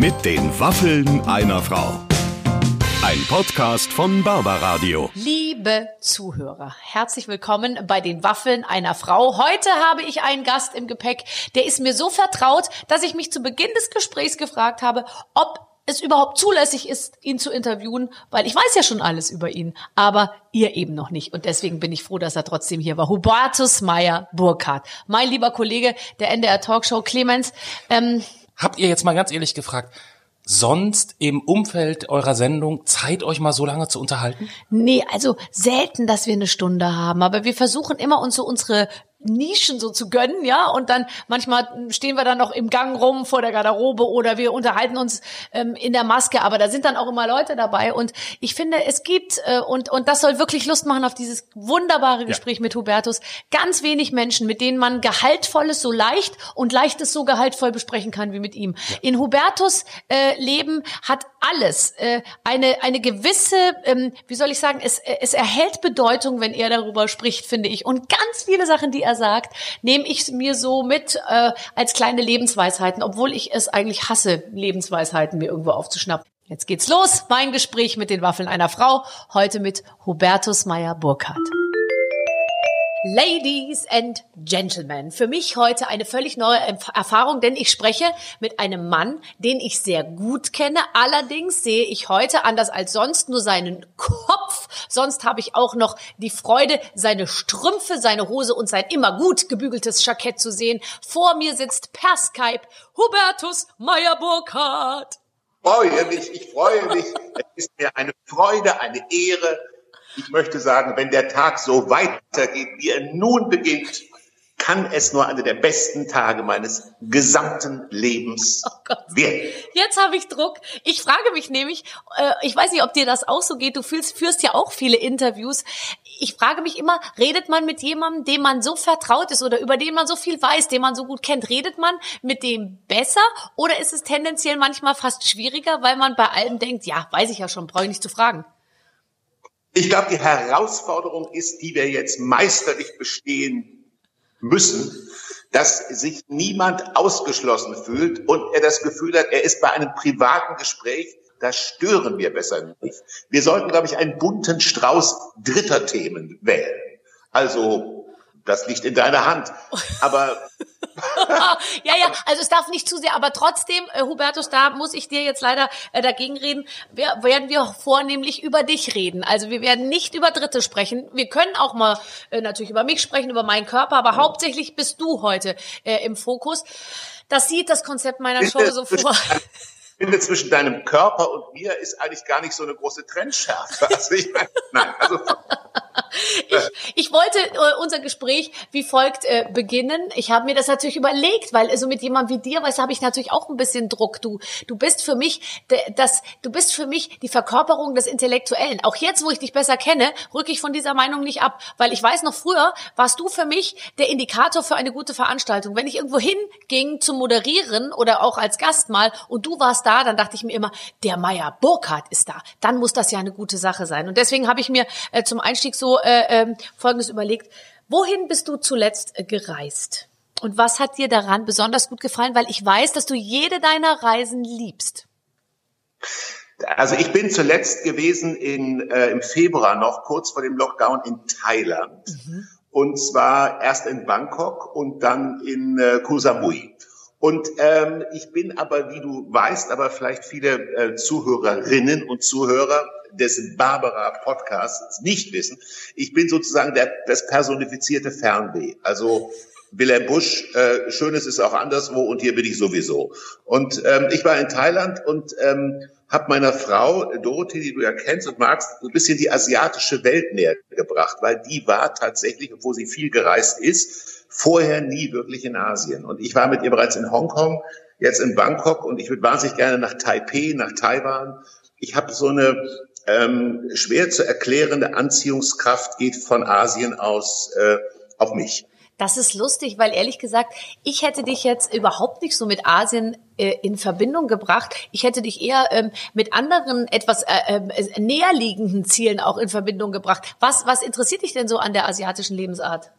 Mit den Waffeln einer Frau. Ein Podcast von Barbaradio. Liebe Zuhörer, herzlich willkommen bei den Waffeln einer Frau. Heute habe ich einen Gast im Gepäck, der ist mir so vertraut, dass ich mich zu Beginn des Gesprächs gefragt habe, ob es überhaupt zulässig ist, ihn zu interviewen, weil ich weiß ja schon alles über ihn, aber ihr eben noch nicht. Und deswegen bin ich froh, dass er trotzdem hier war. Hubertus Meyer Burkhardt, mein lieber Kollege der NDR Talkshow Clemens. Ähm, Habt ihr jetzt mal ganz ehrlich gefragt, sonst im Umfeld eurer Sendung Zeit, euch mal so lange zu unterhalten? Nee, also selten, dass wir eine Stunde haben, aber wir versuchen immer uns so unsere Nischen so zu gönnen, ja, und dann manchmal stehen wir dann noch im Gang rum vor der Garderobe oder wir unterhalten uns ähm, in der Maske, aber da sind dann auch immer Leute dabei und ich finde, es gibt äh, und und das soll wirklich Lust machen auf dieses wunderbare Gespräch ja. mit Hubertus, ganz wenig Menschen, mit denen man gehaltvolles so leicht und leichtes so gehaltvoll besprechen kann wie mit ihm. Ja. In Hubertus äh, Leben hat alles äh, eine eine gewisse, ähm, wie soll ich sagen, es es erhält Bedeutung, wenn er darüber spricht, finde ich, und ganz viele Sachen, die er sagt, nehme ich mir so mit äh, als kleine Lebensweisheiten, obwohl ich es eigentlich hasse, Lebensweisheiten mir irgendwo aufzuschnappen. Jetzt geht's los. Mein Gespräch mit den Waffeln einer Frau. Heute mit Hubertus Meyer Burkhardt. Ladies and Gentlemen, für mich heute eine völlig neue Erfahrung, denn ich spreche mit einem Mann, den ich sehr gut kenne. Allerdings sehe ich heute anders als sonst nur seinen Kopf. Sonst habe ich auch noch die Freude, seine Strümpfe, seine Hose und sein immer gut gebügeltes Jackett zu sehen. Vor mir sitzt per Skype Hubertus Meyer-Burkhardt. Freue mich, ich freue mich. Es ist mir eine Freude, eine Ehre, ich möchte sagen, wenn der Tag so weitergeht, wie er nun beginnt, kann es nur einer der besten Tage meines gesamten Lebens oh werden. Jetzt habe ich Druck. Ich frage mich nämlich, äh, ich weiß nicht, ob dir das auch so geht, du fühlst, führst ja auch viele Interviews. Ich frage mich immer, redet man mit jemandem, dem man so vertraut ist oder über den man so viel weiß, den man so gut kennt, redet man mit dem besser oder ist es tendenziell manchmal fast schwieriger, weil man bei allem denkt, ja, weiß ich ja schon, brauche ich nicht zu fragen. Ich glaube, die Herausforderung ist, die wir jetzt meisterlich bestehen müssen, dass sich niemand ausgeschlossen fühlt und er das Gefühl hat, er ist bei einem privaten Gespräch, da stören wir besser nicht. Wir sollten, glaube ich, einen bunten Strauß dritter Themen wählen. Also, das liegt in deiner Hand. Aber ja, ja, also es darf nicht zu sehr, aber trotzdem, äh, Hubertus, da muss ich dir jetzt leider äh, dagegen reden, wir, werden wir vornehmlich über dich reden. Also wir werden nicht über Dritte sprechen. Wir können auch mal äh, natürlich über mich sprechen, über meinen Körper, aber hauptsächlich bist du heute äh, im Fokus. Das sieht das Konzept meiner Show so vor finde, zwischen deinem Körper und mir ist eigentlich gar nicht so eine große Trennschärfe. Also ich meine, nein, also ich, ich wollte äh, unser Gespräch wie folgt äh, beginnen. Ich habe mir das natürlich überlegt, weil also mit jemandem wie dir, weißt du, habe ich natürlich auch ein bisschen Druck. Du, du bist für mich das, du bist für mich die Verkörperung des Intellektuellen. Auch jetzt, wo ich dich besser kenne, rücke ich von dieser Meinung nicht ab, weil ich weiß noch früher warst du für mich der Indikator für eine gute Veranstaltung. Wenn ich irgendwo hinging zum Moderieren oder auch als Gast mal und du warst da, dann dachte ich mir immer, der Meier Burkhardt ist da. Dann muss das ja eine gute Sache sein. Und deswegen habe ich mir äh, zum Einstieg so äh, äh, Folgendes überlegt. Wohin bist du zuletzt äh, gereist? Und was hat dir daran besonders gut gefallen? Weil ich weiß, dass du jede deiner Reisen liebst. Also ich bin zuletzt gewesen in, äh, im Februar noch, kurz vor dem Lockdown in Thailand. Mhm. Und zwar erst in Bangkok und dann in äh, Koh Samui. Und ähm, ich bin aber, wie du weißt, aber vielleicht viele äh, Zuhörerinnen und Zuhörer des Barbara Podcasts nicht wissen, ich bin sozusagen der, das personifizierte Fernweh. Also Wilhelm Busch, äh, Schönes ist auch anderswo und hier bin ich sowieso. Und ähm, ich war in Thailand und ähm, habe meiner Frau, Dorothee, die du ja kennst und magst, ein bisschen die asiatische Welt näher gebracht, weil die war tatsächlich, obwohl sie viel gereist ist, vorher nie wirklich in Asien. Und ich war mit ihr bereits in Hongkong, jetzt in Bangkok und ich würde wahnsinnig gerne nach Taipei, nach Taiwan. Ich habe so eine ähm, schwer zu erklärende Anziehungskraft geht von Asien aus äh, auf mich. Das ist lustig, weil ehrlich gesagt, ich hätte dich jetzt überhaupt nicht so mit Asien äh, in Verbindung gebracht. Ich hätte dich eher ähm, mit anderen etwas äh, äh, näherliegenden Zielen auch in Verbindung gebracht. Was, was interessiert dich denn so an der asiatischen Lebensart?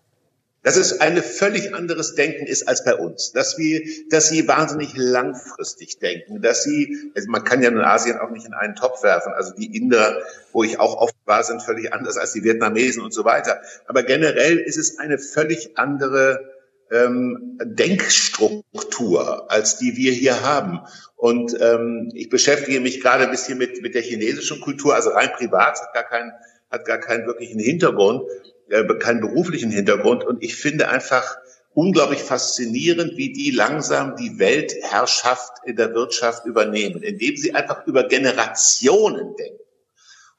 Dass es ein völlig anderes Denken ist als bei uns, dass wir, dass sie wahnsinnig langfristig denken, dass sie, also man kann ja in Asien auch nicht in einen Topf werfen, also die Inder, wo ich auch oft war, sind völlig anders als die Vietnamesen und so weiter. Aber generell ist es eine völlig andere ähm, Denkstruktur, als die wir hier haben. Und ähm, ich beschäftige mich gerade ein bisschen mit, mit der chinesischen Kultur, also rein privat, hat gar keinen, hat gar keinen wirklichen Hintergrund, keinen beruflichen Hintergrund. Und ich finde einfach unglaublich faszinierend, wie die langsam die Weltherrschaft in der Wirtschaft übernehmen, indem sie einfach über Generationen denken.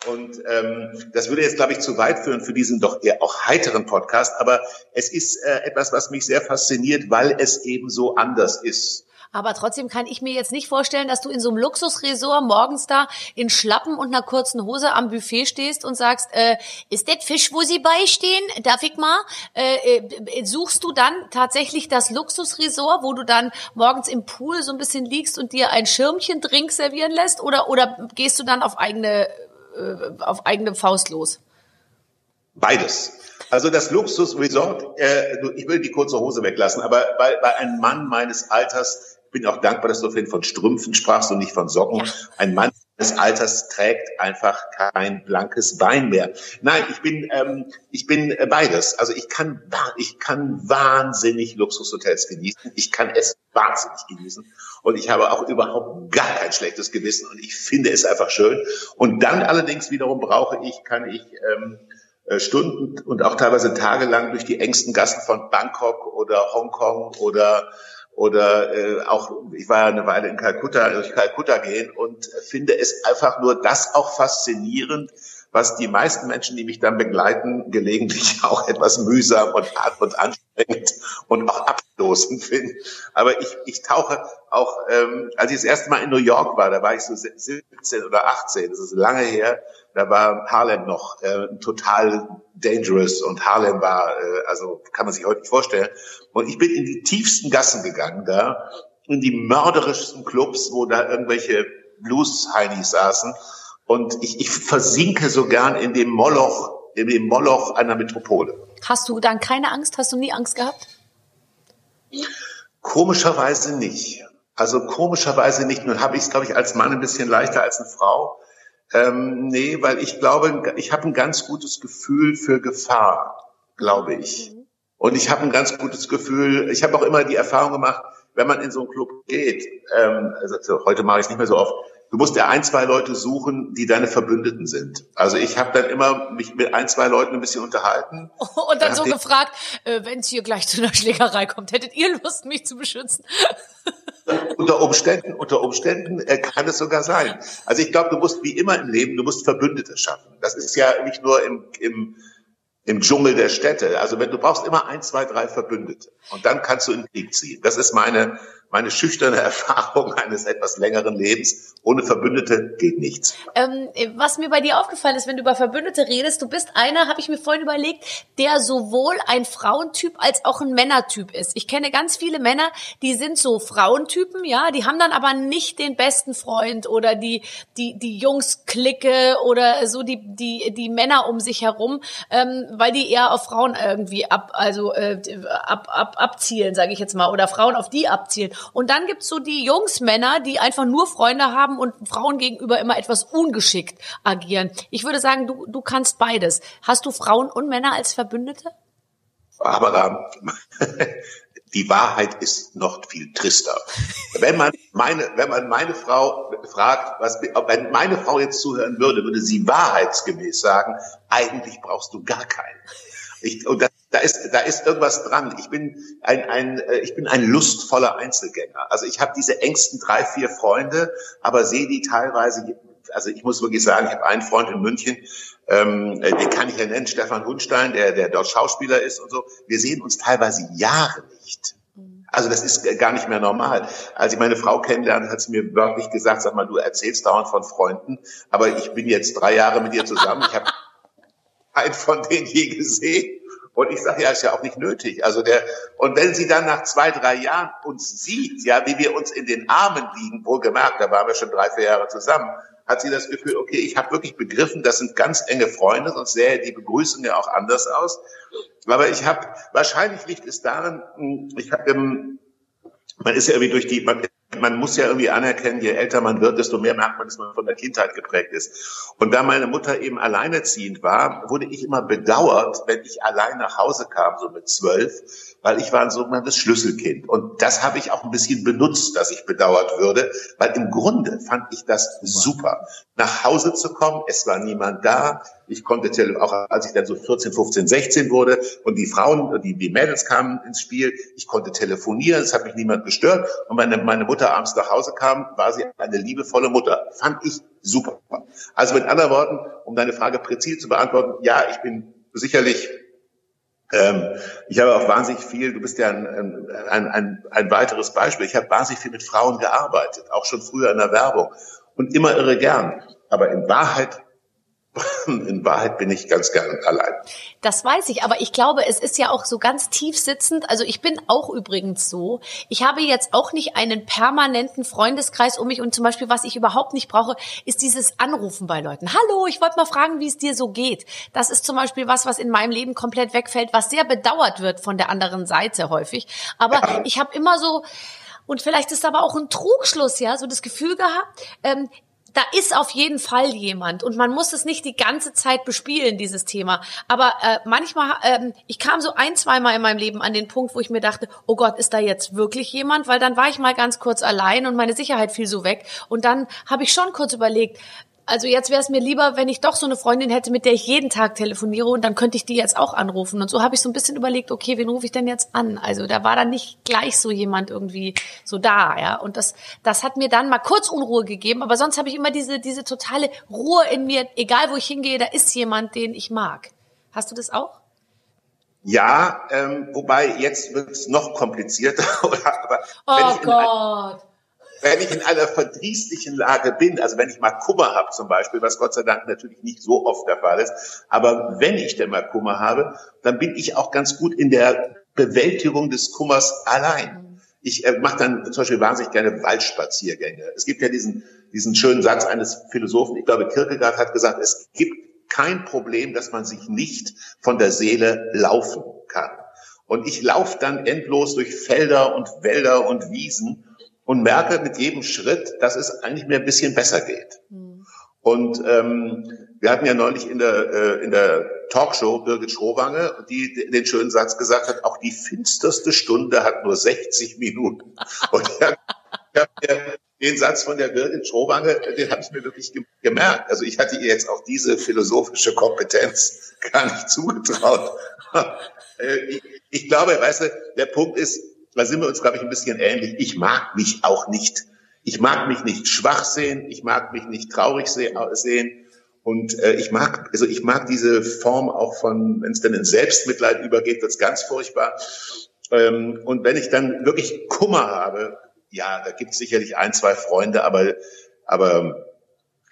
Und ähm, das würde jetzt, glaube ich, zu weit führen für diesen doch eher auch heiteren Podcast. Aber es ist äh, etwas, was mich sehr fasziniert, weil es eben so anders ist. Aber trotzdem kann ich mir jetzt nicht vorstellen, dass du in so einem Luxusresort morgens da in Schlappen und einer kurzen Hose am Buffet stehst und sagst, äh, ist das Fisch, wo sie beistehen? Darf ich mal? Äh, äh, suchst du dann tatsächlich das Luxusresort, wo du dann morgens im Pool so ein bisschen liegst und dir ein Schirmchen Drink servieren lässt? Oder, oder gehst du dann auf eigene, äh, auf eigene Faust los? Beides. Also das Luxusresort, äh, ich will die kurze Hose weglassen, aber bei, bei einem Mann meines Alters bin auch dankbar, dass du vorhin von Strümpfen sprachst und nicht von Socken. Ein Mann des Alters trägt einfach kein blankes Bein mehr. Nein, ich bin ähm, ich bin beides. Also ich kann ich kann wahnsinnig Luxushotels genießen. Ich kann es wahnsinnig genießen und ich habe auch überhaupt gar kein schlechtes Gewissen und ich finde es einfach schön. Und dann allerdings wiederum brauche ich kann ich ähm, äh, Stunden und auch teilweise tagelang durch die engsten Gassen von Bangkok oder Hongkong oder oder äh, auch, ich war ja eine Weile in Kalkutta, durch Kalkutta gehen und finde es einfach nur das auch faszinierend, was die meisten Menschen, die mich dann begleiten, gelegentlich auch etwas mühsam und hart und anstrengend und auch abstoßend finden. Aber ich, ich tauche auch, ähm, als ich das erste Mal in New York war, da war ich so 17 oder 18, das ist lange her, da war Harlem noch äh, total dangerous und Harlem war, äh, also kann man sich heute nicht vorstellen. Und ich bin in die tiefsten Gassen gegangen da, in die mörderischsten Clubs, wo da irgendwelche Blues-Heinis saßen. Und ich, ich versinke so gern in dem Moloch, in dem Moloch einer Metropole. Hast du dann keine Angst? Hast du nie Angst gehabt? Komischerweise nicht. Also komischerweise nicht. Nun habe ich es, glaube ich, als Mann ein bisschen leichter als eine Frau. Ähm, nee, weil ich glaube, ich habe ein ganz gutes Gefühl für Gefahr, glaube ich. Mhm. Und ich habe ein ganz gutes Gefühl, ich habe auch immer die Erfahrung gemacht, wenn man in so einen Club geht, ähm, also heute mache ich es nicht mehr so oft, du musst ja ein, zwei Leute suchen, die deine Verbündeten sind. Also ich habe dann immer mich mit ein, zwei Leuten ein bisschen unterhalten. Und dann so gefragt, äh, wenn es hier gleich zu einer Schlägerei kommt, hättet ihr Lust, mich zu beschützen? unter Umständen, unter Umständen äh, kann es sogar sein. Also ich glaube, du musst wie immer im Leben, du musst Verbündete schaffen. Das ist ja nicht nur im, im im Dschungel der Städte. Also wenn du brauchst immer ein, zwei, drei Verbündete und dann kannst du in den Krieg ziehen. Das ist meine meine schüchterne Erfahrung eines etwas längeren Lebens. Ohne Verbündete geht nichts. Ähm, was mir bei dir aufgefallen ist, wenn du über Verbündete redest, du bist einer, habe ich mir vorhin überlegt, der sowohl ein Frauentyp als auch ein Männertyp ist. Ich kenne ganz viele Männer, die sind so Frauentypen, ja, die haben dann aber nicht den besten Freund oder die die die Jungs-Clique oder so die die die Männer um sich herum, ähm, weil die eher auf Frauen irgendwie ab also äh, ab, ab abzielen, sage ich jetzt mal, oder Frauen auf die abzielen. Und dann gibt's so die Jungsmänner, die einfach nur Freunde haben und Frauen gegenüber immer etwas ungeschickt agieren. Ich würde sagen, du, du kannst beides. Hast du Frauen und Männer als Verbündete? Aber die Wahrheit ist noch viel trister. Wenn man meine, wenn man meine Frau fragt, was, wenn meine Frau jetzt zuhören würde, würde sie wahrheitsgemäß sagen, eigentlich brauchst du gar keinen. Ich, und das da ist, da ist irgendwas dran. Ich bin ein, ein, äh, ich bin ein lustvoller Einzelgänger. Also ich habe diese engsten drei, vier Freunde, aber sehe die teilweise, also ich muss wirklich sagen, ich habe einen Freund in München, ähm, äh, den kann ich ja nennen, Stefan Hundstein, der, der dort Schauspieler ist und so. Wir sehen uns teilweise Jahre nicht. Also das ist gar nicht mehr normal. Als ich meine Frau kennenlernte, hat sie mir wörtlich gesagt, sag mal, du erzählst dauernd von Freunden, aber ich bin jetzt drei Jahre mit dir zusammen. Ich habe einen von denen je gesehen. Und ich sage ja, ist ja auch nicht nötig. Also der, und wenn sie dann nach zwei, drei Jahren uns sieht, ja, wie wir uns in den Armen liegen, wohlgemerkt, da waren wir schon drei, vier Jahre zusammen, hat sie das Gefühl, okay, ich habe wirklich begriffen, das sind ganz enge Freunde, sonst sähe die Begrüßung ja auch anders aus. Aber ich habe, wahrscheinlich liegt es daran, ich habe, man ist ja irgendwie durch die, man man muss ja irgendwie anerkennen, je älter man wird, desto mehr merkt man, dass man von der Kindheit geprägt ist. Und da meine Mutter eben alleinerziehend war, wurde ich immer bedauert, wenn ich allein nach Hause kam, so mit zwölf, weil ich war ein sogenanntes Schlüsselkind. Und das habe ich auch ein bisschen benutzt, dass ich bedauert würde, weil im Grunde fand ich das super, nach Hause zu kommen. Es war niemand da. Ich konnte auch, als ich dann so 14, 15, 16 wurde und die Frauen, die, die Mädels kamen ins Spiel, ich konnte telefonieren, es hat mich niemand gestört. Und meine, meine Mutter abends nach Hause kam, war sie eine liebevolle Mutter. Fand ich super. Also mit anderen Worten, um deine Frage präzise zu beantworten, ja, ich bin sicherlich ähm, ich habe auch wahnsinnig viel, du bist ja ein, ein, ein, ein weiteres Beispiel, ich habe wahnsinnig viel mit Frauen gearbeitet, auch schon früher in der Werbung und immer irre gern. Aber in Wahrheit in Wahrheit bin ich ganz gern allein. Das weiß ich, aber ich glaube, es ist ja auch so ganz tief sitzend. Also ich bin auch übrigens so. Ich habe jetzt auch nicht einen permanenten Freundeskreis um mich und zum Beispiel, was ich überhaupt nicht brauche, ist dieses Anrufen bei Leuten. Hallo, ich wollte mal fragen, wie es dir so geht. Das ist zum Beispiel was, was in meinem Leben komplett wegfällt, was sehr bedauert wird von der anderen Seite häufig. Aber ja. ich habe immer so, und vielleicht ist aber auch ein Trugschluss, ja, so das Gefühl gehabt, ähm, da ist auf jeden Fall jemand und man muss es nicht die ganze Zeit bespielen, dieses Thema. Aber äh, manchmal, ähm, ich kam so ein, zweimal in meinem Leben an den Punkt, wo ich mir dachte, oh Gott, ist da jetzt wirklich jemand? Weil dann war ich mal ganz kurz allein und meine Sicherheit fiel so weg. Und dann habe ich schon kurz überlegt, also jetzt wäre es mir lieber, wenn ich doch so eine Freundin hätte, mit der ich jeden Tag telefoniere und dann könnte ich die jetzt auch anrufen. Und so habe ich so ein bisschen überlegt, okay, wen rufe ich denn jetzt an? Also da war dann nicht gleich so jemand irgendwie so da, ja. Und das, das hat mir dann mal kurz Unruhe gegeben, aber sonst habe ich immer diese, diese totale Ruhe in mir, egal wo ich hingehe, da ist jemand, den ich mag. Hast du das auch? Ja, ähm, wobei jetzt wird es noch komplizierter. aber oh Gott wenn ich in einer verdrießlichen Lage bin, also wenn ich mal Kummer habe zum Beispiel, was Gott sei Dank natürlich nicht so oft der Fall ist, aber wenn ich denn mal Kummer habe, dann bin ich auch ganz gut in der Bewältigung des Kummers allein. Ich äh, mache dann zum Beispiel wahnsinnig gerne Waldspaziergänge. Es gibt ja diesen, diesen schönen Satz eines Philosophen, ich glaube Kierkegaard hat gesagt, es gibt kein Problem, dass man sich nicht von der Seele laufen kann. Und ich laufe dann endlos durch Felder und Wälder und Wiesen und merke mit jedem Schritt, dass es eigentlich mir ein bisschen besser geht. Mhm. Und ähm, wir hatten ja neulich in der, äh, in der Talkshow Birgit Schrowange, die den schönen Satz gesagt hat, auch die finsterste Stunde hat nur 60 Minuten. Und ich habe hab mir den Satz von der Birgit Schrowange, den habe ich mir wirklich gemerkt. Also ich hatte ihr jetzt auch diese philosophische Kompetenz gar nicht zugetraut. Äh, ich, ich glaube, weißt du, der Punkt ist, da sind wir uns, glaube ich, ein bisschen ähnlich. Ich mag mich auch nicht. Ich mag mich nicht schwach sehen. Ich mag mich nicht traurig sehen. Und äh, ich mag, also ich mag diese Form auch von, wenn es dann in Selbstmitleid übergeht, wird's ganz furchtbar. Ähm, und wenn ich dann wirklich Kummer habe, ja, da gibt es sicherlich ein, zwei Freunde, aber, aber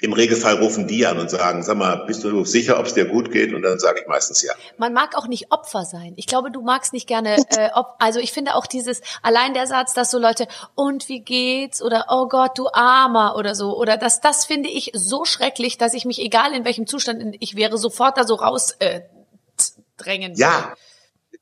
im Regelfall rufen die an und sagen, sag mal, bist du sicher, ob es dir gut geht? Und dann sage ich meistens ja. Man mag auch nicht Opfer sein. Ich glaube, du magst nicht gerne, äh, ob, also ich finde auch dieses, allein der Satz, dass so Leute, und wie geht's? Oder, oh Gott, du Armer oder so. Oder das, das finde ich so schrecklich, dass ich mich, egal in welchem Zustand ich wäre, sofort da so raus äh, drängen würde. Ja,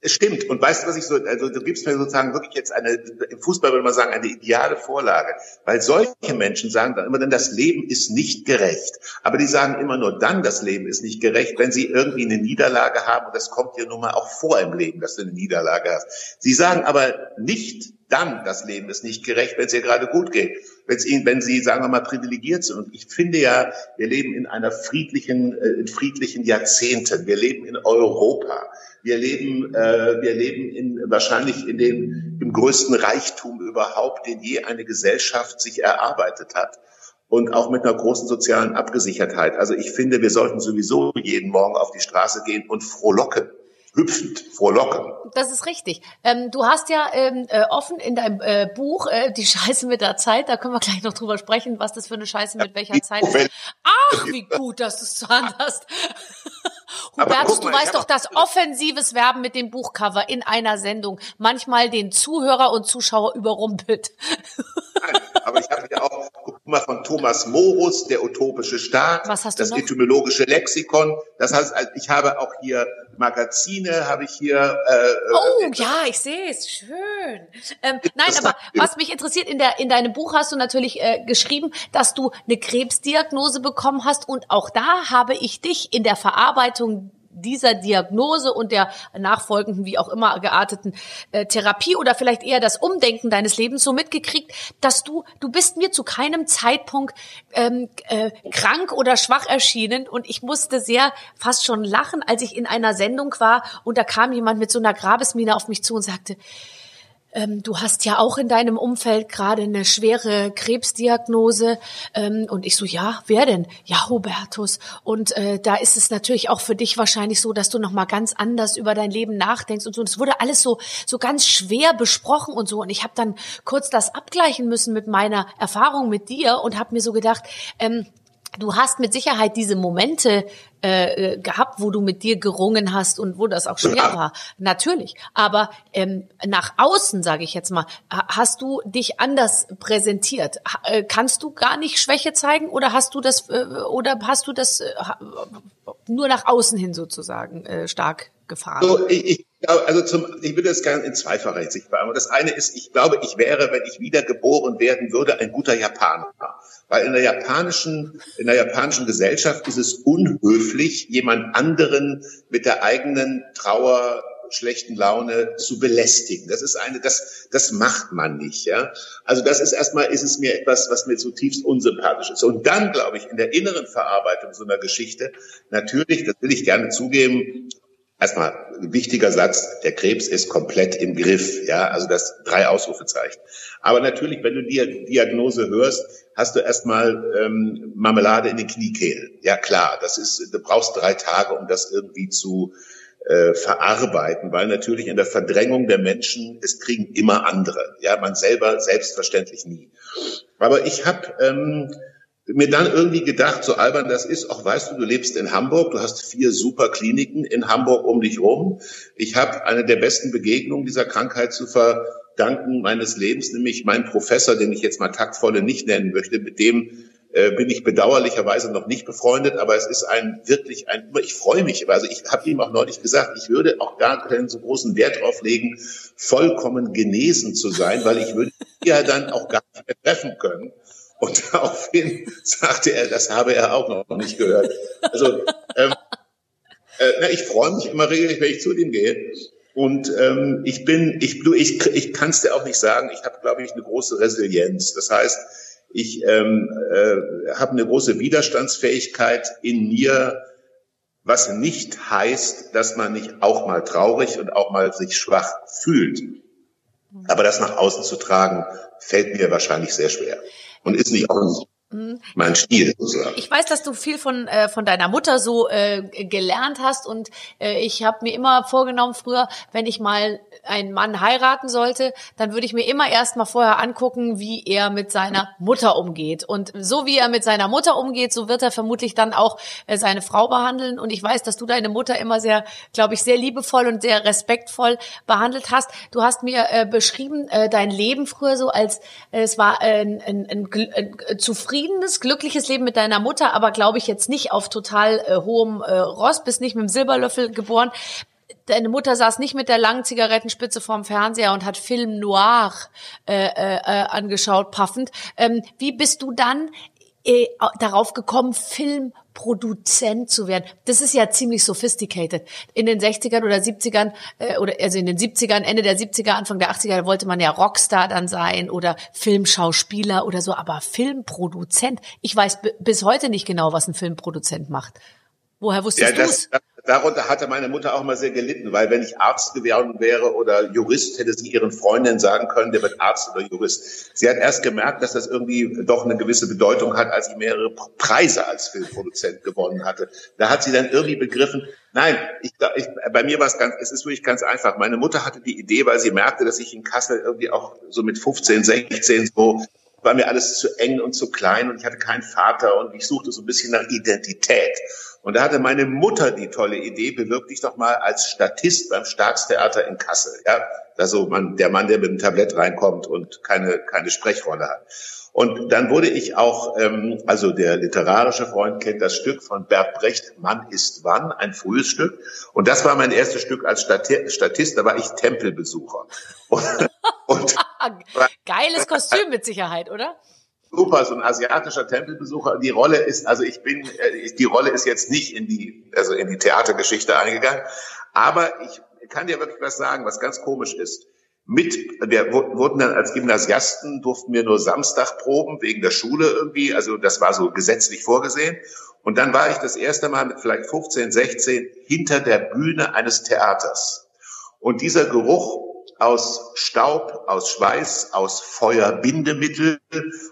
es stimmt. Und weißt du, was ich so, also du gibst mir sozusagen wirklich jetzt eine, im Fußball würde man sagen, eine ideale Vorlage. Weil solche Menschen sagen dann immer dann, das Leben ist nicht gerecht. Aber die sagen immer nur dann, das Leben ist nicht gerecht, wenn sie irgendwie eine Niederlage haben. Und das kommt dir nun mal auch vor im Leben, dass du eine Niederlage hast. Sie sagen aber nicht, dann das Leben ist nicht gerecht, wenn es ihr gerade gut geht, wenn, es ihnen, wenn sie, sagen wir mal, privilegiert sind. Und ich finde ja, wir leben in einer friedlichen, äh, in friedlichen Jahrzehnten. Wir leben in Europa. Wir leben, äh, wir leben in, wahrscheinlich in dem, im größten Reichtum überhaupt, den je eine Gesellschaft sich erarbeitet hat und auch mit einer großen sozialen Abgesichertheit. Also ich finde, wir sollten sowieso jeden Morgen auf die Straße gehen und frohlocken hüpfend, frohlocken. Das ist richtig. Ähm, du hast ja ähm, äh, offen in deinem äh, Buch äh, die Scheiße mit der Zeit, da können wir gleich noch drüber sprechen, was das für eine Scheiße mit welcher Zeit ist. Ach, wie gut, dass du es Hand hast. Hubertus, du weißt doch, dass offensives Werben mit dem Buchcover in einer Sendung manchmal den Zuhörer und Zuschauer überrumpelt. Nein, aber ich habe ja auch, guck mal, von Thomas Morus, der utopische Staat, das etymologische Lexikon. Das heißt, ich habe auch hier Magazine habe ich hier. Äh, oh äh, ja, ich sehe es. Schön. Ähm, nein, aber was mich interessiert, in, der, in deinem Buch hast du natürlich äh, geschrieben, dass du eine Krebsdiagnose bekommen hast. Und auch da habe ich dich in der Verarbeitung dieser Diagnose und der nachfolgenden, wie auch immer gearteten äh, Therapie oder vielleicht eher das Umdenken deines Lebens so mitgekriegt, dass du, du bist mir zu keinem Zeitpunkt ähm, äh, krank oder schwach erschienen und ich musste sehr fast schon lachen, als ich in einer Sendung war und da kam jemand mit so einer Grabesmine auf mich zu und sagte, ähm, du hast ja auch in deinem Umfeld gerade eine schwere Krebsdiagnose. Ähm, und ich so, ja, wer denn? Ja, Hubertus. Und äh, da ist es natürlich auch für dich wahrscheinlich so, dass du nochmal ganz anders über dein Leben nachdenkst und so. Und es wurde alles so, so ganz schwer besprochen und so. Und ich habe dann kurz das abgleichen müssen mit meiner Erfahrung mit dir und habe mir so gedacht, ähm, du hast mit Sicherheit diese Momente äh, äh, gehabt, wo du mit dir gerungen hast und wo das auch schwer war. Natürlich. Aber ähm, nach außen, sage ich jetzt mal, hast du dich anders präsentiert. Äh, kannst du gar nicht Schwäche zeigen oder hast du das äh, oder hast du das äh, nur nach außen hin sozusagen äh, stark gefahren? So, ich also zum, ich würde das gerne in zweifacher Hinsicht beantworten. Das eine ist, ich glaube, ich wäre, wenn ich wieder geboren werden würde, ein guter Japaner. Weil in der japanischen, in der japanischen Gesellschaft ist es unhöflich, jemand anderen mit der eigenen Trauer, schlechten Laune zu belästigen. Das ist eine, das, das macht man nicht, ja. Also das ist erstmal, ist es mir etwas, was mir zutiefst unsympathisch ist. Und dann, glaube ich, in der inneren Verarbeitung so einer Geschichte, natürlich, das will ich gerne zugeben, Erstmal wichtiger Satz, der Krebs ist komplett im Griff, ja, also das drei Ausrufezeichen. Aber natürlich, wenn du die Diagnose hörst, hast du erstmal ähm, Marmelade in den Kniekehlen. Ja klar, das ist, du brauchst drei Tage, um das irgendwie zu äh, verarbeiten, weil natürlich in der Verdrängung der Menschen es kriegen immer andere. Ja, man selber selbstverständlich nie. Aber ich habe ähm, mir dann irgendwie gedacht, so albern das ist, auch weißt du, du lebst in Hamburg, du hast vier super Kliniken in Hamburg um dich rum. Ich habe eine der besten Begegnungen dieser Krankheit zu verdanken meines Lebens, nämlich mein Professor, den ich jetzt mal taktvolle nicht nennen möchte, mit dem äh, bin ich bedauerlicherweise noch nicht befreundet, aber es ist ein wirklich ein, ich freue mich, also ich habe ihm auch neulich gesagt, ich würde auch gar keinen so großen Wert drauf legen, vollkommen genesen zu sein, weil ich würde ja dann auch gar nicht mehr treffen können. Und daraufhin sagte er, das habe er auch noch nicht gehört. Also ähm, äh, na, ich freue mich immer regelmäßig, wenn ich zu dem gehe. Und ähm, ich bin, ich, du, ich, ich kann es dir auch nicht sagen. Ich habe, glaube ich, eine große Resilienz. Das heißt, ich ähm, äh, habe eine große Widerstandsfähigkeit in mir, was nicht heißt, dass man nicht auch mal traurig und auch mal sich schwach fühlt. Aber das nach außen zu tragen, fällt mir wahrscheinlich sehr schwer und ist nicht auch. Mein Stil sozusagen. Ich weiß, dass du viel von äh, von deiner Mutter so äh, gelernt hast und äh, ich habe mir immer vorgenommen früher, wenn ich mal einen Mann heiraten sollte, dann würde ich mir immer erst mal vorher angucken, wie er mit seiner Mutter umgeht und so wie er mit seiner Mutter umgeht, so wird er vermutlich dann auch äh, seine Frau behandeln und ich weiß, dass du deine Mutter immer sehr, glaube ich, sehr liebevoll und sehr respektvoll behandelt hast. Du hast mir äh, beschrieben äh, dein Leben früher so als äh, es war ein, ein, ein, ein zufriedenes, glückliches Leben mit deiner Mutter, aber glaube ich jetzt nicht auf total äh, hohem äh, Ross, bist nicht mit dem Silberlöffel geboren. Deine Mutter saß nicht mit der langen Zigarettenspitze vorm Fernseher und hat Film Noir äh, äh, äh, angeschaut, paffend. Ähm, wie bist du dann äh, darauf gekommen, Filmproduzent zu werden. Das ist ja ziemlich sophisticated. In den 60ern oder 70ern, äh, oder also in den 70ern, Ende der 70er, Anfang der 80er wollte man ja Rockstar dann sein oder Filmschauspieler oder so, aber Filmproduzent. Ich weiß bis heute nicht genau, was ein Filmproduzent macht. Woher wusstest ja, du es? Darunter hatte meine Mutter auch mal sehr gelitten, weil wenn ich Arzt geworden wäre oder Jurist, hätte sie ihren Freundinnen sagen können, der wird Arzt oder Jurist. Sie hat erst gemerkt, dass das irgendwie doch eine gewisse Bedeutung hat, als ich mehrere Preise als Filmproduzent gewonnen hatte. Da hat sie dann irgendwie begriffen, nein, ich, ich, bei mir war es ganz, es ist wirklich ganz einfach. Meine Mutter hatte die Idee, weil sie merkte, dass ich in Kassel irgendwie auch so mit 15, 16 so war mir alles zu eng und zu klein und ich hatte keinen Vater und ich suchte so ein bisschen nach Identität. Und da hatte meine Mutter die tolle Idee, bewirb dich doch mal als Statist beim Staatstheater in Kassel. Ja, also man, der Mann, der mit dem Tablett reinkommt und keine, keine Sprechrolle hat. Und dann wurde ich auch, ähm, also der literarische Freund kennt das Stück von Bert Brecht, Mann ist wann, ein frühes Stück. Und das war mein erstes Stück als Statist, da war ich Tempelbesucher. Und, und Geiles Kostüm mit Sicherheit, oder? Super, so ein asiatischer Tempelbesucher. Die Rolle ist, also ich bin, äh, die Rolle ist jetzt nicht in die, also in die Theatergeschichte eingegangen, aber ich kann dir wirklich was sagen, was ganz komisch ist. Mit, wir wurden dann als Gymnasiasten durften wir nur Samstag proben wegen der Schule irgendwie, also das war so gesetzlich vorgesehen. Und dann war ich das erste Mal mit vielleicht 15, 16 hinter der Bühne eines Theaters. Und dieser Geruch aus Staub, aus Schweiß, aus Feuerbindemittel.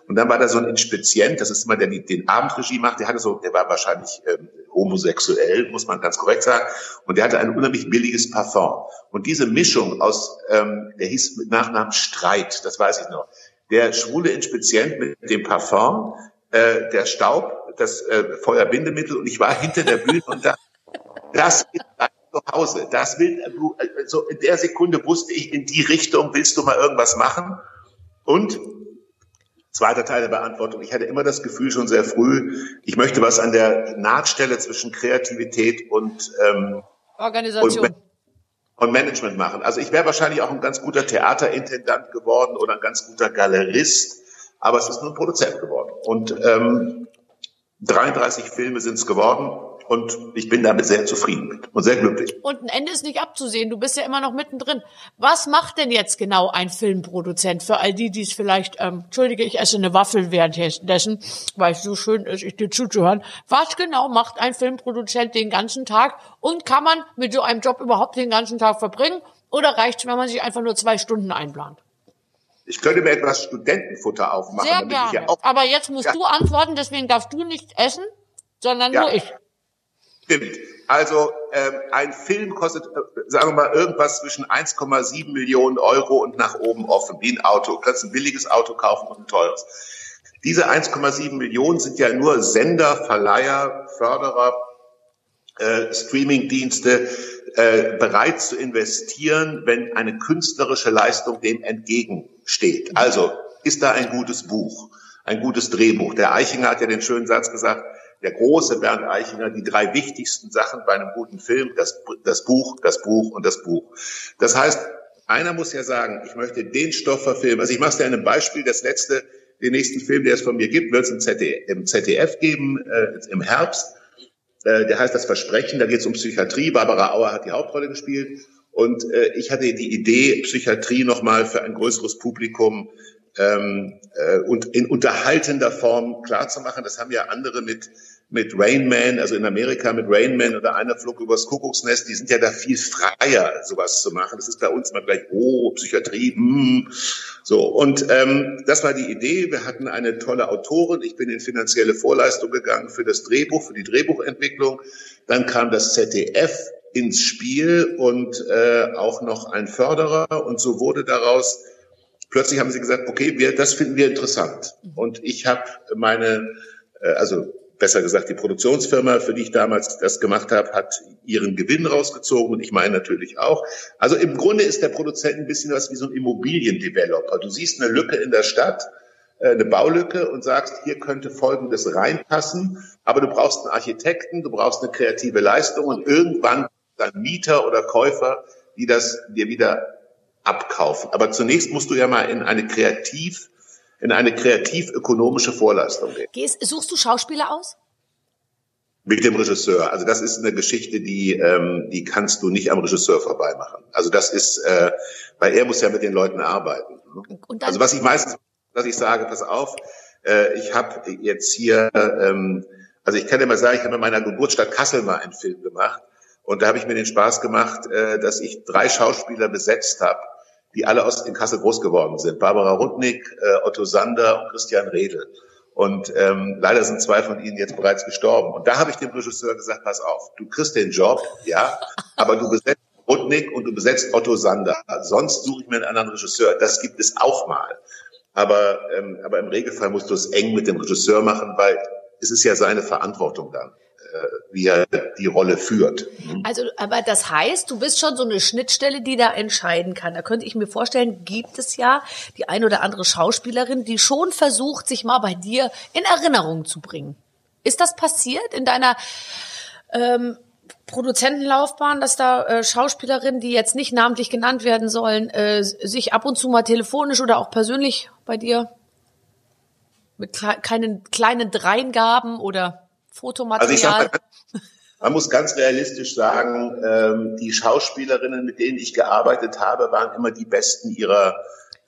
Und dann war da so ein Inspizient, das ist immer der, der den Abendregie macht, der hatte so, der war wahrscheinlich ähm, homosexuell, muss man ganz korrekt sagen. Und der hatte ein unheimlich billiges Parfum. Und diese Mischung aus, ähm, der hieß mit Nachnamen Streit, das weiß ich noch. Der schwule Inspizient mit dem Parfum, äh, der Staub, das äh, Feuerbindemittel und ich war hinter der Bühne und da, das ist zu Hause. Das will, du, also in der Sekunde wusste ich, in die Richtung willst du mal irgendwas machen. Und zweiter Teil der Beantwortung. Ich hatte immer das Gefühl schon sehr früh, ich möchte was an der Nahtstelle zwischen Kreativität und ähm, Organisation. Und, und Management machen. Also ich wäre wahrscheinlich auch ein ganz guter Theaterintendant geworden oder ein ganz guter Galerist, aber es ist nur ein Produzent geworden. Und ähm, 33 Filme sind es geworden und ich bin damit sehr zufrieden und sehr glücklich. Und ein Ende ist nicht abzusehen. Du bist ja immer noch mittendrin. Was macht denn jetzt genau ein Filmproduzent für all die, die es vielleicht, ähm, entschuldige, ich esse eine Waffel währenddessen, weil es so schön ist, ich dir zuzuhören. Was genau macht ein Filmproduzent den ganzen Tag? Und kann man mit so einem Job überhaupt den ganzen Tag verbringen? Oder reicht es, wenn man sich einfach nur zwei Stunden einplant? Ich könnte mir etwas Studentenfutter aufmachen. Sehr gerne. Ja Aber jetzt musst ja. du antworten, deswegen darfst du nicht essen, sondern ja. nur ich. Stimmt. Also ähm, ein Film kostet, äh, sagen wir mal, irgendwas zwischen 1,7 Millionen Euro und nach oben offen, wie ein Auto. Du kannst ein billiges Auto kaufen und ein teures. Diese 1,7 Millionen sind ja nur Sender, Verleiher, Förderer, äh, Streamingdienste äh, bereit zu investieren, wenn eine künstlerische Leistung dem entgegensteht. Also ist da ein gutes Buch, ein gutes Drehbuch. Der Eichinger hat ja den schönen Satz gesagt, der große Bernd Eichinger, die drei wichtigsten Sachen bei einem guten Film, das, das Buch, das Buch und das Buch. Das heißt, einer muss ja sagen, ich möchte den Stoff verfilmen. Also ich mache dir ein Beispiel, das letzte, den nächsten Film, der es von mir gibt, wird es im ZDF, im ZDF geben, äh, im Herbst. Äh, der heißt Das Versprechen, da geht es um Psychiatrie. Barbara Auer hat die Hauptrolle gespielt. Und äh, ich hatte die Idee, Psychiatrie nochmal für ein größeres Publikum ähm, äh, und in unterhaltender Form klarzumachen. Das haben ja andere mit mit Rain Man, also in Amerika mit Rain Man oder einer flog übers Kuckucksnest, die sind ja da viel freier, sowas zu machen. Das ist bei uns mal gleich, oh, Psychiatrie, mm. so. Und ähm, das war die Idee. Wir hatten eine tolle Autorin. Ich bin in finanzielle Vorleistung gegangen für das Drehbuch, für die Drehbuchentwicklung. Dann kam das ZDF ins Spiel und äh, auch noch ein Förderer. Und so wurde daraus plötzlich haben sie gesagt, okay, wir, das finden wir interessant. Und ich habe meine, äh, also besser gesagt, die Produktionsfirma, für die ich damals das gemacht habe, hat ihren Gewinn rausgezogen und ich meine natürlich auch. Also im Grunde ist der Produzent ein bisschen was wie so ein Immobiliendeveloper. Du siehst eine Lücke in der Stadt, äh, eine Baulücke und sagst, hier könnte Folgendes reinpassen, aber du brauchst einen Architekten, du brauchst eine kreative Leistung und irgendwann dann Mieter oder Käufer, die das dir wieder abkaufen. Aber zunächst musst du ja mal in eine kreativ, in eine kreativ-ökonomische Vorleistung gehen. Gehst, suchst du Schauspieler aus? Mit dem Regisseur. Also das ist eine Geschichte, die, ähm, die kannst du nicht am Regisseur vorbeimachen. Also das ist, äh, weil er muss ja mit den Leuten arbeiten. also was ich meistens, was ich sage, pass auf, äh, ich habe jetzt hier, ähm, also ich kann dir mal sagen, ich habe in meiner Geburtsstadt Kassel mal einen Film gemacht und da habe ich mir den Spaß gemacht, äh, dass ich drei Schauspieler besetzt habe die alle aus in Kassel groß geworden sind. Barbara Rudnick, äh, Otto Sander und Christian Redl. Und ähm, leider sind zwei von ihnen jetzt bereits gestorben. Und da habe ich dem Regisseur gesagt, pass auf, du kriegst den Job, ja, aber du besetzt Rudnick und du besetzt Otto Sander. Sonst suche ich mir einen anderen Regisseur. Das gibt es auch mal. Aber, ähm, aber im Regelfall musst du es eng mit dem Regisseur machen, weil es ist ja seine Verantwortung dann wie er die Rolle führt. Also, aber das heißt, du bist schon so eine Schnittstelle, die da entscheiden kann. Da könnte ich mir vorstellen, gibt es ja die ein oder andere Schauspielerin, die schon versucht, sich mal bei dir in Erinnerung zu bringen. Ist das passiert in deiner ähm, Produzentenlaufbahn, dass da äh, Schauspielerinnen, die jetzt nicht namentlich genannt werden sollen, äh, sich ab und zu mal telefonisch oder auch persönlich bei dir mit kle keinen kleinen Dreingaben oder Fotomaterial? Also sag mal, man muss ganz realistisch sagen, ähm, die Schauspielerinnen, mit denen ich gearbeitet habe, waren immer die besten ihrer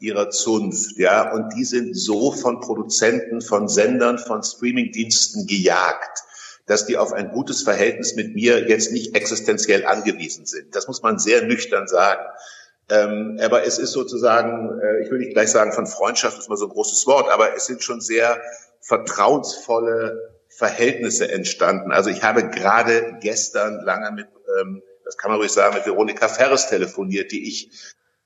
ihrer Zunft, ja, und die sind so von Produzenten, von Sendern, von Streamingdiensten gejagt dass die auf ein gutes Verhältnis mit mir jetzt nicht existenziell angewiesen sind. Das muss man sehr nüchtern sagen. Ähm, aber es ist sozusagen, äh, ich will nicht gleich sagen, von Freundschaft ist mal so ein großes Wort, aber es sind schon sehr vertrauensvolle Verhältnisse entstanden. Also ich habe gerade gestern lange mit, ähm, das kann man ruhig sagen, mit Veronika Ferres telefoniert, die ich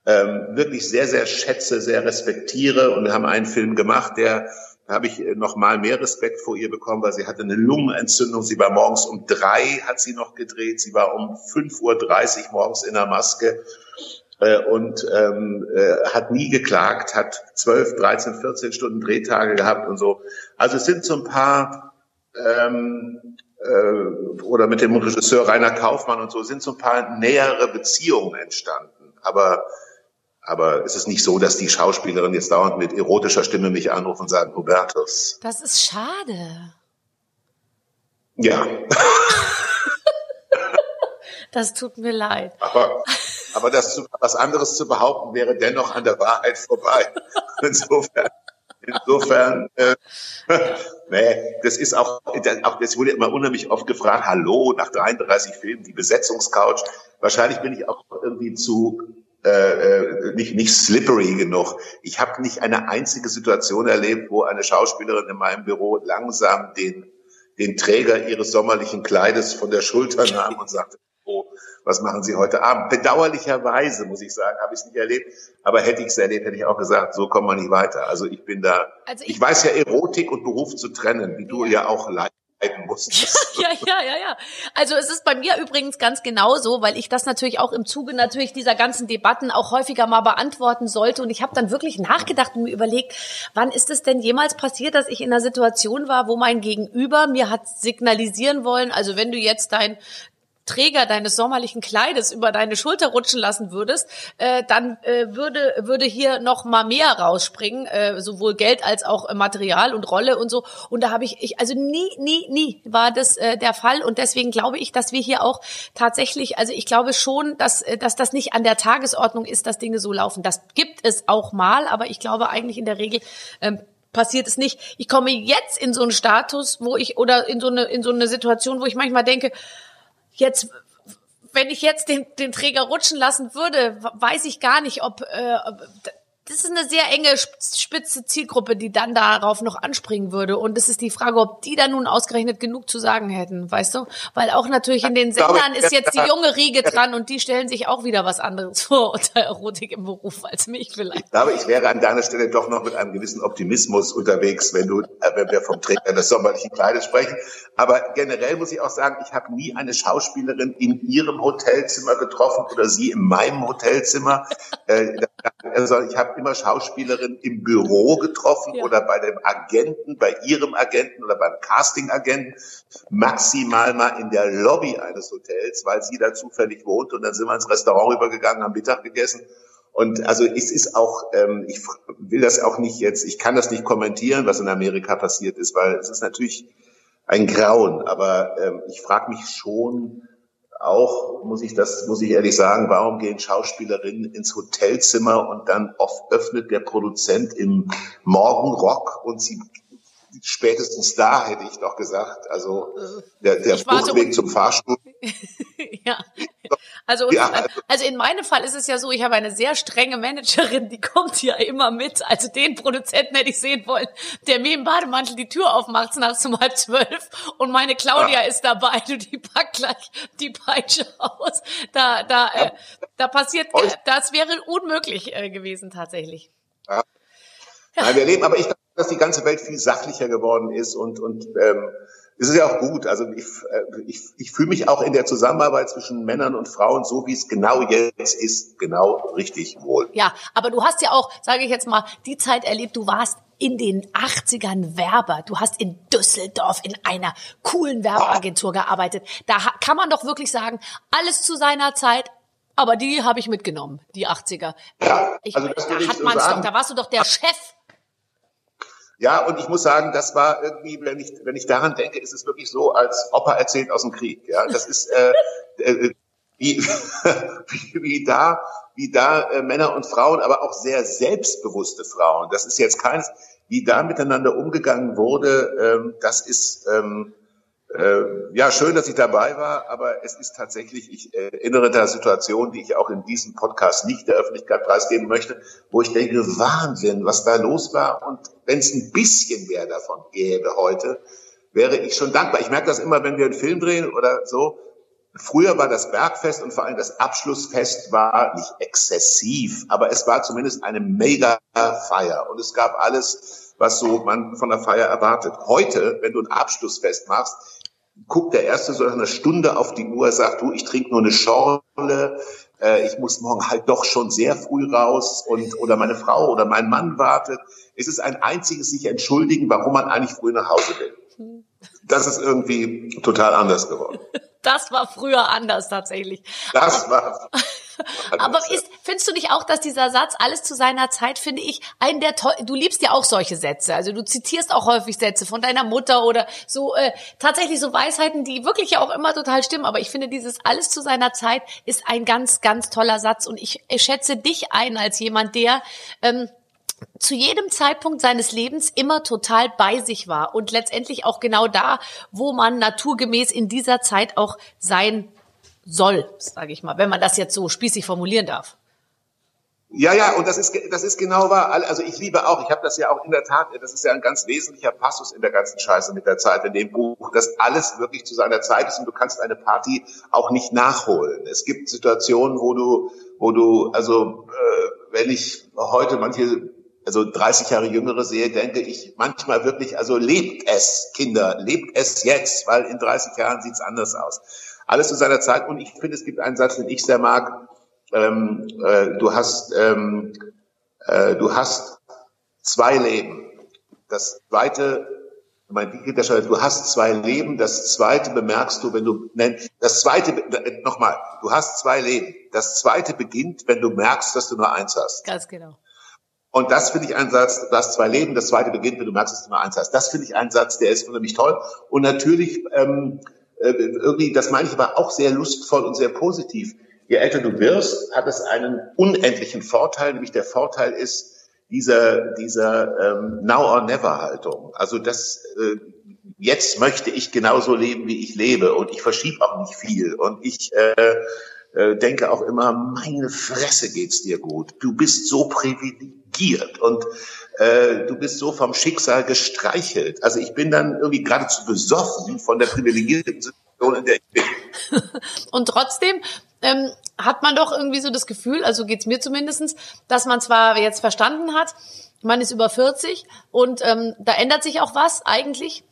ähm, wirklich sehr, sehr schätze, sehr respektiere. Und wir haben einen Film gemacht, der habe ich äh, noch mal mehr Respekt vor ihr bekommen, weil sie hatte eine Lungenentzündung. Sie war morgens um drei, hat sie noch gedreht. Sie war um 5.30 Uhr morgens in der Maske äh, und ähm, äh, hat nie geklagt, hat 12, 13, 14 Stunden Drehtage gehabt und so. Also es sind so ein paar ähm, äh, oder mit dem Regisseur Rainer Kaufmann und so sind so ein paar nähere Beziehungen entstanden. Aber aber es ist nicht so, dass die Schauspielerin jetzt dauernd mit erotischer Stimme mich anrufen und sagen, Hubertus. Das ist schade. Ja. das tut mir leid. Aber, aber das, was anderes zu behaupten, wäre dennoch an der Wahrheit vorbei. Insofern. Insofern, äh, nee, das ist auch, auch, das wurde immer unheimlich oft gefragt, hallo, nach 33 Filmen, die Besetzungscouch. Wahrscheinlich bin ich auch irgendwie zu äh, äh, nicht, nicht slippery genug. Ich habe nicht eine einzige Situation erlebt, wo eine Schauspielerin in meinem Büro langsam den, den Träger ihres sommerlichen Kleides von der Schulter nahm und sagte, oh, was machen Sie heute Abend? Bedauerlicherweise, muss ich sagen, habe ich es nicht erlebt. Aber hätte ich es erlebt, hätte ich auch gesagt, so kommen wir nicht weiter. Also ich bin da, also ich, ich, weiß ja Erotik und Beruf zu trennen, wie du ja, ja auch leid musstest. ja, ja, ja, ja. Also es ist bei mir übrigens ganz genauso, weil ich das natürlich auch im Zuge natürlich dieser ganzen Debatten auch häufiger mal beantworten sollte. Und ich habe dann wirklich nachgedacht und mir überlegt, wann ist es denn jemals passiert, dass ich in einer Situation war, wo mein Gegenüber mir hat signalisieren wollen, also wenn du jetzt dein Träger deines sommerlichen Kleides über deine Schulter rutschen lassen würdest, äh, dann äh, würde würde hier noch mal mehr rausspringen, äh, sowohl Geld als auch äh, Material und Rolle und so. Und da habe ich, ich also nie, nie, nie war das äh, der Fall. Und deswegen glaube ich, dass wir hier auch tatsächlich, also ich glaube schon, dass äh, dass das nicht an der Tagesordnung ist, dass Dinge so laufen. Das gibt es auch mal, aber ich glaube eigentlich in der Regel ähm, passiert es nicht. Ich komme jetzt in so einen Status, wo ich oder in so eine in so eine Situation, wo ich manchmal denke jetzt wenn ich jetzt den, den Träger rutschen lassen würde, weiß ich gar nicht, ob, äh, das ist eine sehr enge spitze Zielgruppe, die dann darauf noch anspringen würde. Und es ist die Frage, ob die da nun ausgerechnet genug zu sagen hätten, weißt du? Weil auch natürlich in den Sendern ist jetzt die junge Riege dran und die stellen sich auch wieder was anderes vor unter Erotik im Beruf als mich vielleicht. Ich glaube, ich wäre an deiner Stelle doch noch mit einem gewissen Optimismus unterwegs, wenn du, äh, wenn wir vom Träger des sommerlichen Kleides sprechen. Aber generell muss ich auch sagen, ich habe nie eine Schauspielerin in ihrem Hotelzimmer getroffen oder sie in meinem Hotelzimmer. Also ich habe immer Schauspielerinnen im Büro getroffen ja. oder bei dem Agenten, bei ihrem Agenten oder beim Casting-Agenten, maximal mal in der Lobby eines Hotels, weil sie da zufällig wohnt und dann sind wir ins Restaurant rübergegangen, haben Mittag gegessen. Und also es ist auch, ähm, ich will das auch nicht jetzt, ich kann das nicht kommentieren, was in Amerika passiert ist, weil es ist natürlich ein Grauen, aber ähm, ich frage mich schon, auch, muss ich das, muss ich ehrlich sagen, warum gehen Schauspielerinnen ins Hotelzimmer und dann oft öffnet der Produzent im Morgenrock und sie spätestens da hätte ich doch gesagt, also der, der Fluchtweg zum Fahrstuhl. ja. Also, ja. also in meinem Fall ist es ja so, ich habe eine sehr strenge Managerin, die kommt ja immer mit. Also den Produzenten hätte ich sehen wollen, der mir im Bademantel die Tür aufmacht nachts um halb zwölf und meine Claudia ja. ist dabei, du die packt gleich die Peitsche aus. Da, da, ja. äh, da passiert, das wäre unmöglich äh, gewesen tatsächlich. Ja. Nein, wir leben, aber ich glaube, dass die ganze Welt viel sachlicher geworden ist und, und ähm, es ist ja auch gut. Also ich, äh, ich, ich fühle mich auch in der Zusammenarbeit zwischen Männern und Frauen, so wie es genau jetzt ist, genau richtig wohl. Ja, aber du hast ja auch, sage ich jetzt mal, die Zeit erlebt, du warst in den 80ern Werber. Du hast in Düsseldorf in einer coolen Werbeagentur gearbeitet. Da kann man doch wirklich sagen, alles zu seiner Zeit, aber die habe ich mitgenommen, die 80er. Ja, ich, also da hat so man's doch, da warst du doch der Chef. Ja, und ich muss sagen, das war irgendwie, wenn ich, wenn ich daran denke, ist es wirklich so, als Opa erzählt aus dem Krieg. Ja, das ist äh, äh, wie, wie, da, wie da äh, Männer und Frauen, aber auch sehr selbstbewusste Frauen. Das ist jetzt keins, wie da miteinander umgegangen wurde. Ähm, das ist ähm, äh, ja schön, dass ich dabei war, aber es ist tatsächlich, ich äh, erinnere da Situationen, die ich auch in diesem Podcast nicht der Öffentlichkeit preisgeben möchte, wo ich denke, Wahnsinn, was da los war. Und wenn es ein bisschen mehr davon gäbe heute, wäre ich schon dankbar. Ich merke das immer, wenn wir einen Film drehen oder so. Früher war das Bergfest und vor allem das Abschlussfest war nicht exzessiv, aber es war zumindest eine mega Feier und es gab alles, was so man von der Feier erwartet. Heute, wenn du ein Abschlussfest machst, guckt der Erste so nach einer Stunde auf die Uhr, sagt, du, ich trinke nur eine Schorle, äh, ich muss morgen halt doch schon sehr früh raus und oder meine Frau oder mein Mann wartet. Es ist ein einziges sich entschuldigen, warum man eigentlich früh nach Hause will. Das ist irgendwie total anders geworden. Das war früher anders tatsächlich. Das war. Aber ist, findest du nicht auch, dass dieser Satz alles zu seiner Zeit, finde ich, ein der toll, du liebst ja auch solche Sätze, also du zitierst auch häufig Sätze von deiner Mutter oder so, äh, tatsächlich so Weisheiten, die wirklich ja auch immer total stimmen, aber ich finde dieses alles zu seiner Zeit ist ein ganz, ganz toller Satz und ich, ich schätze dich ein als jemand, der, ähm, zu jedem Zeitpunkt seines Lebens immer total bei sich war und letztendlich auch genau da, wo man naturgemäß in dieser Zeit auch sein soll, sage ich mal, wenn man das jetzt so spießig formulieren darf. Ja, ja, und das ist das ist genau wahr. Also ich liebe auch, ich habe das ja auch in der Tat, das ist ja ein ganz wesentlicher Passus in der ganzen Scheiße mit der Zeit in dem Buch, dass alles wirklich zu seiner Zeit ist und du kannst eine Party auch nicht nachholen. Es gibt Situationen, wo du wo du also äh, wenn ich heute manche also 30 Jahre Jüngere sehe, denke ich manchmal wirklich, also lebt es, Kinder, lebt es jetzt, weil in 30 Jahren sieht's anders aus. Alles zu seiner Zeit. Und ich finde, es gibt einen Satz, den ich sehr mag. Ähm, äh, du hast, ähm, äh, du hast zwei Leben. Das zweite, mein der schon, du hast zwei Leben. Das zweite bemerkst du, wenn du, nein, das zweite, nochmal, du hast zwei Leben. Das zweite beginnt, wenn du merkst, dass du nur eins hast. Ganz genau. Und das finde ich ein Satz, du hast zwei Leben, das zweite beginnt, wenn du merkst, dass du nur eins hast. Das finde ich ein Satz, der ist unheimlich toll. Und natürlich, ähm, äh, irgendwie, das meine ich aber auch sehr lustvoll und sehr positiv. Je älter du wirst, hat es einen unendlichen Vorteil, nämlich der Vorteil ist dieser, dieser ähm, Now or Never Haltung. Also das, äh, jetzt möchte ich genauso leben, wie ich lebe und ich verschiebe auch nicht viel und ich äh, äh, denke auch immer, meine Fresse geht's dir gut. Du bist so privilegiert und äh, du bist so vom Schicksal gestreichelt. Also ich bin dann irgendwie geradezu besoffen von der privilegierten Situation, in der ich bin. Und trotzdem ähm, hat man doch irgendwie so das Gefühl, also geht's mir zumindestens, dass man zwar jetzt verstanden hat, man ist über 40 und ähm, da ändert sich auch was eigentlich